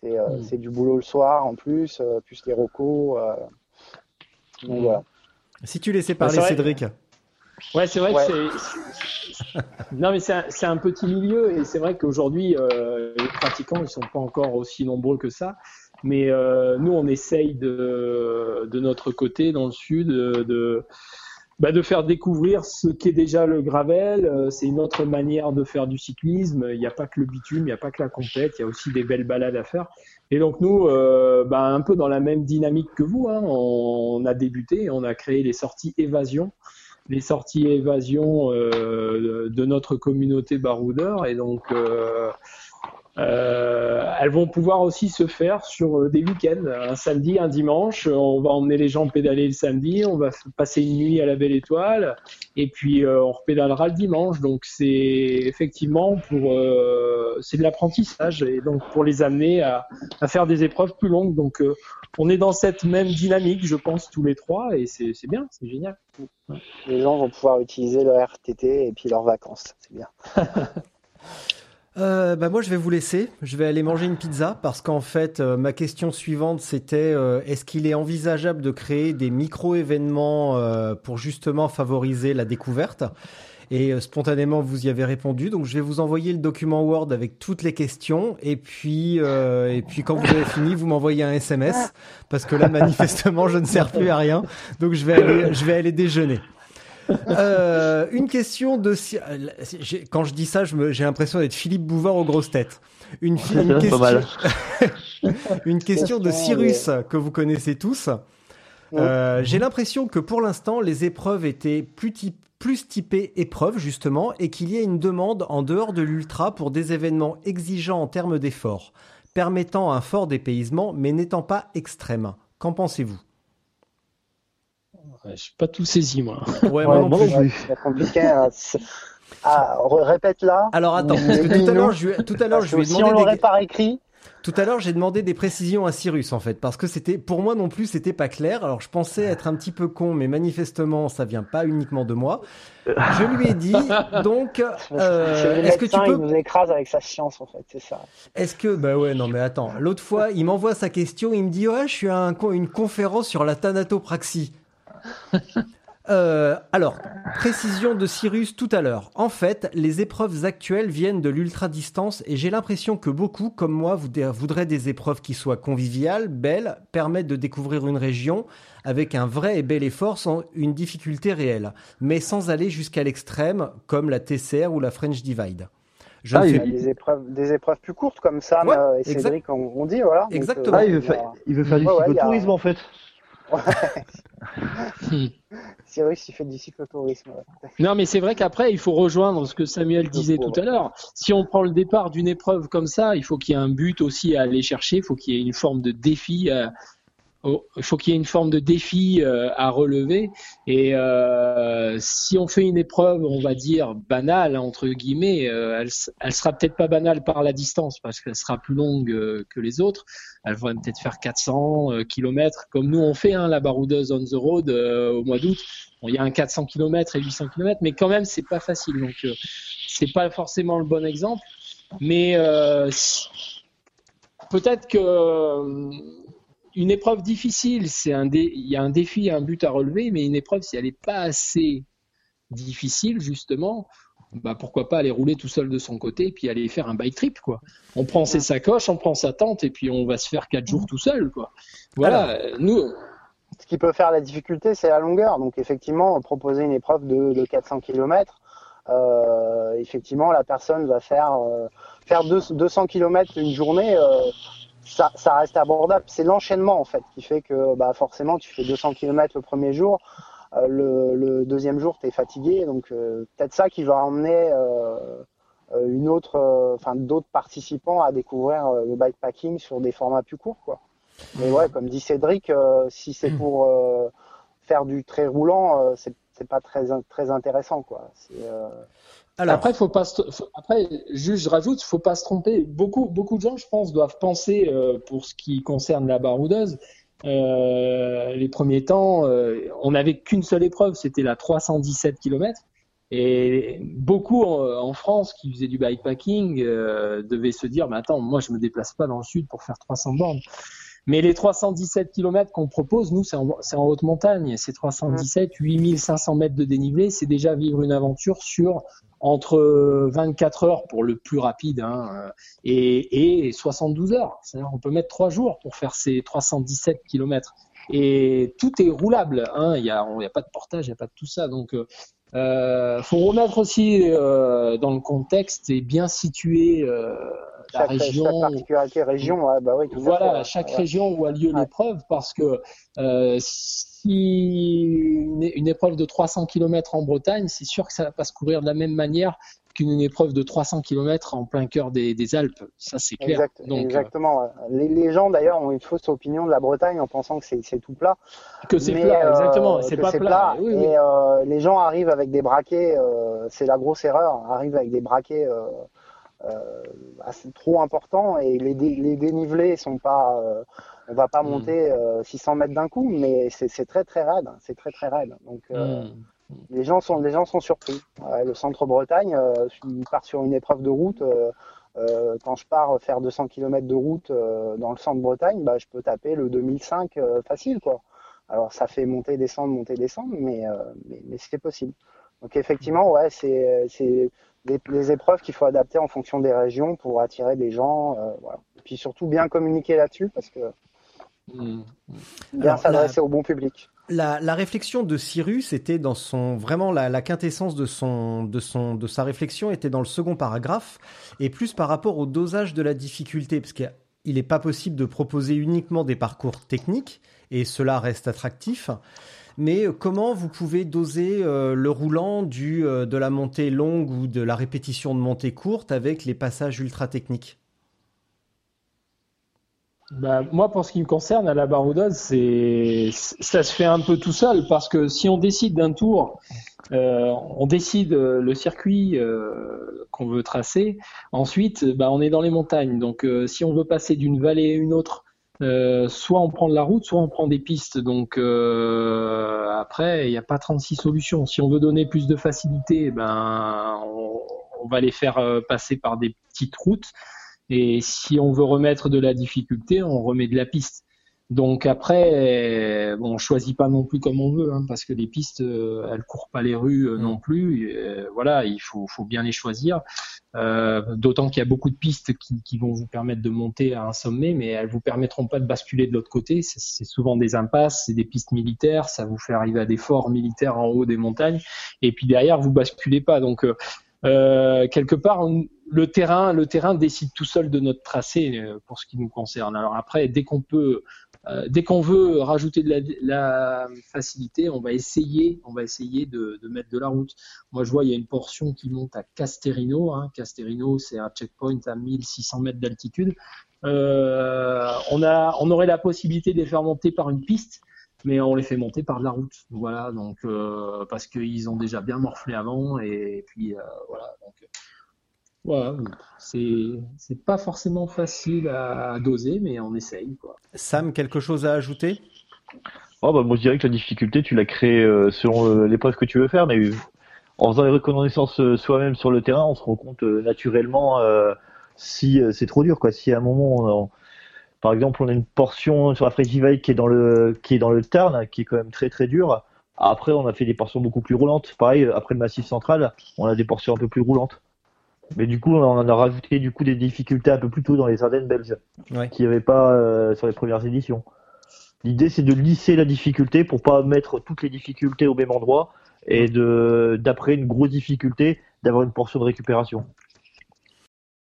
c'est, euh, Mm. c'est du boulot le soir en plus, euh, plus les recos. euh, donc Mm. voilà. Si tu laissais Bah, parler c'est vrai. Cédric. Ouais, c'est vrai Ouais. que c'est. Non, mais c'est un, c'est un petit milieu et c'est vrai qu'aujourd'hui, euh, les pratiquants, ils sont pas encore aussi nombreux que ça. Mais euh, nous, on essaye de, de notre côté, dans le sud, de, de, bah, de faire découvrir ce qu'est déjà le gravel. Euh, C'est une autre manière de faire du cyclisme. Il n'y a pas que le bitume, il n'y a pas que la compète, il y a aussi des belles balades à faire. Et donc nous, euh, bah, un peu dans la même dynamique que vous, hein, on, a débuté, on a créé les sorties évasion. les sorties évasion euh, de notre communauté baroudeur et donc euh, euh, elles vont pouvoir aussi se faire sur euh, des week-ends, un samedi, un dimanche. On va emmener les gens pédaler le samedi, on va passer une nuit à la Belle Étoile, et puis euh, on repédalera le dimanche. Donc c'est effectivement pour, euh, c'est de l'apprentissage et donc pour les amener à, à faire des épreuves plus longues. Donc on est dans cette même dynamique, je pense, tous les trois, et c'est bien, c'est génial. Les gens vont pouvoir utiliser leur RTT et puis leurs vacances. C'est bien. Euh, bah moi je vais vous laisser, je vais aller manger une pizza parce qu'en fait euh, ma question suivante c'était euh, est-ce qu'il est envisageable de créer des micro-événements euh, pour justement favoriser la découverte? Et euh, spontanément vous y avez répondu. Donc je vais vous envoyer le document Word avec toutes les questions. Et puis et puis quand vous avez fini vous m'envoyez un SMS parce que là manifestement je ne sers plus à rien. Donc je vais aller je vais aller déjeuner. Euh, une question de quand je dis ça, j'ai l'impression d'être Philippe Bouvard aux grosses têtes. Une, fi- une Pas question, une question de Cyrus que vous connaissez tous. Euh, j'ai l'impression que pour l'instant, les épreuves étaient plus, type- plus typées épreuves justement, et qu'il y a une demande en dehors de l'ultra pour des événements exigeants en termes d'efforts, permettant un fort dépaysement, mais n'étant pas extrême. Qu'en pensez-vous? Je suis pas tout saisi moi. Ouais, moi non plus. non plus. C'est compliqué. hein. Ah, répète là. Alors attends, parce que tout à l'heure, je, tout à l'heure, je lui ai si on demandé l'aurait des- par écrit, Tout à l'heure, j'ai demandé des précisions à Cyrus en fait, parce que c'était pour moi non plus, c'était pas clair. Alors je pensais être un petit peu con, mais manifestement, ça vient pas uniquement de moi. Je lui ai dit donc, euh, est-ce que tu médecin, il peux, nous écrase avec sa science en fait, c'est ça. est-ce que, bah ouais, non mais attends. L'autre fois, il m'envoie sa question, il me dit ouais, je suis à un une conférence sur la thanatopraxie. Euh, alors, précision de Cyrus tout à l'heure. En fait, les épreuves actuelles viennent de l'ultra-distance et j'ai l'impression que beaucoup, comme moi, voud- voudraient des épreuves qui soient conviviales, belles, permettent de découvrir une région avec un vrai et bel effort sans une difficulté réelle, mais sans aller jusqu'à l'extrême comme la TCR ou la French Divide. Je Ah, il- fais- Il y a des épreuves, des épreuves plus courtes comme Sam Ouais, euh, et exact- Cédric ont dit voilà. Donc, Exactement. Ah, il veut a- faire, il veut faire du Ouais, ouais, il y a- cyclotourisme en fait. Cyrus il fait du cyclotourisme. ouais. Non, mais c'est vrai qu'après, il faut rejoindre ce que Samuel disait tout à l'heure. Si on prend le départ d'une épreuve comme ça, il faut qu'il y ait un but aussi à aller chercher. Il faut qu'il y ait une forme de défi. à- au- Il faut qu'il y ait une forme de défi euh, à relever. Et euh, si on fait une épreuve, on va dire banale entre guillemets, euh, elle, elle sera peut-être pas banale par la distance parce qu'elle sera plus longue que les autres. Elle va peut-être faire 400 euh, kilomètres comme nous on fait hein, la baroudeuse on the road au mois d'août. Il y a un 400 km et 800 km, mais quand même, c'est pas facile. Donc, c'est pas forcément le bon exemple. Mais peut-être que une épreuve difficile, c'est un dé- il y a un défi, un but à relever, mais une épreuve, si elle n'est pas assez difficile, justement, bah pourquoi pas aller rouler tout seul de son côté et puis aller faire un bike trip, quoi. On prend ses sacoches, on prend sa tente et puis on va se faire quatre jours tout seul, quoi. Voilà. euh, Nous, Ce qui peut faire la difficulté, c'est la longueur. Donc effectivement, proposer une épreuve de, de 400 km, euh, effectivement, la personne va faire euh, faire deux- 200 km une journée. euh, ça, ça reste abordable. C'est l'enchaînement en fait qui fait que bah, forcément tu fais 200 km le premier jour, euh, le, le deuxième jour tu es fatigué, donc euh, peut-être ça qui va emmener euh, une autre, enfin d'autres participants à découvrir le bikepacking sur des formats plus courts quoi. Mais ouais, comme dit Cédric, si c'est pour euh, faire du très roulant, c'est pas très très intéressant quoi. C'est, Après, faut pas. se- après, juste, je rajoute, faut pas se tromper. Beaucoup, beaucoup de gens, je pense, doivent penser euh, pour ce qui concerne la baroudeuse. Euh, les premiers temps, euh, on n'avait qu'une seule épreuve, c'était la 317 km. Et beaucoup en, en France qui faisaient du bikepacking euh, devaient se dire, mais attends, moi je me déplace pas dans le sud pour faire 300 bornes. Mais les 317 km qu'on propose, nous, c'est en, en haute montagne. C'est 317, 8500 mètres de dénivelé. C'est déjà vivre une aventure sur entre 24 heures pour le plus rapide hein, euh, et, et 72 heures. C'est-à-dire on peut mettre trois jours pour faire ces 317 km. Et tout est roulable. hein. Il n'y a, a pas de portage, il n'y a pas de tout ça. Donc, euh, euh, faut remettre aussi euh, dans le contexte et bien situer euh, chaque, région. chaque particularité région, bah oui, tout à Voilà, fait, chaque Ouais. région où a lieu Ouais. l'épreuve, parce que euh, si une, une épreuve de 300 km en Bretagne, c'est sûr que ça va pas se courir de la même manière qu'une épreuve de 300 km en plein cœur des, des Alpes. Ça, c'est clair. Exact- Donc, exactement. Les, les gens d'ailleurs ont une fausse opinion de la Bretagne en pensant que c'est tout plat. euh, que c'est plat, euh, exactement. C'est pas plat. Oui, oui. Et euh, les gens arrivent avec des braquets, euh, c'est la grosse erreur, arrivent avec des braquets euh, euh, assez trop importants et les, dé- les dénivelés sont pas. euh, on va pas Mm. monter euh, 600 mètres d'un coup, mais c'est très très raide. C'est très très raide. Donc euh, Mm. les gens sont les gens sont surpris. Le centre Bretagne, euh, il part sur une épreuve de route. euh, euh, quand je pars faire 200 km de route euh, dans le centre Bretagne, bah, je peux taper le 2005 euh, facile quoi. Alors ça fait monter descendre monter descendre, mais euh, mais, mais c'est possible. Donc effectivement ouais c'est des épreuves qu'il faut adapter en fonction des régions pour attirer des gens. euh, voilà. Et puis surtout bien communiquer là-dessus parce que Mm. bien s'adresser au bon public. La, la réflexion de Cyrus était dans son vraiment la, la quintessence de son de son de sa réflexion était dans le second paragraphe et plus par rapport au dosage de la difficulté parce qu'il n'est pas possible de proposer uniquement des parcours techniques et cela reste attractif. Mais comment vous pouvez doser euh, le roulant euh, de la montée longue ou de la répétition de montée courte avec les passages ultra techniques? Bah, moi, pour ce qui me concerne, à la baroudeuse, c'est, ça se fait un peu tout seul parce que si on décide d'un tour, euh, on décide euh, le circuit euh, qu'on veut tracer. Ensuite, bah, on est dans les montagnes. Donc, euh, si on veut passer d'une vallée à une autre, euh, soit on prend de la route, soit on prend des pistes. Donc, euh, après, il n'y a pas 36 solutions. Si on veut donner plus de facilité, ben, on, va les faire euh, passer par des petites routes. Et si on veut remettre de la difficulté, on remet de la piste. Donc après, bon, on choisit pas non plus comme on veut, hein, parce que les pistes, euh, elles courent pas les rues euh, non plus. Euh, voilà, il faut, faut bien les choisir. Euh, D'autant qu'il y a beaucoup de pistes qui, qui vont vous permettre de monter à un sommet, mais elles vous permettront pas de basculer de l'autre côté. C'est souvent des impasses, c'est des pistes militaires, ça vous fait arriver à des forts militaires en haut des montagnes, et puis derrière vous basculez pas. Donc euh, euh, quelque part, on- le terrain, le terrain décide tout seul de notre tracé euh, pour ce qui nous concerne. Alors après, dès qu'on peut, euh, dès qu'on veut rajouter de la, la facilité, on va essayer, on va essayer de, de mettre de la route. Moi, je vois, il y a une portion qui monte à Casterino. Hein. Casterino, c'est un checkpoint à 1600 mètres d'altitude. Euh, on a, on aurait la possibilité de les faire monter par une piste mais on les fait monter par de la route. Voilà, donc euh, parce qu'ils ont déjà bien morflé avant et puis euh, voilà. Donc voilà, c'est c'est pas forcément facile à, doser, mais on essaye quoi. Sam, quelque chose à ajouter? Oh bah moi je dirais que la difficulté tu la crées euh, selon euh, l'épreuve que tu veux faire, mais en faisant les reconnaissances euh, soi-même sur le terrain, on se rend compte euh, naturellement euh, si euh, c'est trop dur quoi. Si à un moment, on- on- par exemple, on a une portion sur la Frégivale qui est dans le qui est dans le Tarn, qui est quand même très très dur. Après, on a fait des portions beaucoup plus roulantes. Pareil, euh, après le Massif Central, on a des portions un peu plus roulantes. Mais du coup, on en a rajouté du coup des difficultés un peu plus tôt dans les Ardennes belges, Ouais. qu'il n'y avait pas euh, sur les premières éditions. L'idée, c'est de lisser la difficulté pour pas mettre toutes les difficultés au même endroit et de d'après une grosse difficulté d'avoir une portion de récupération.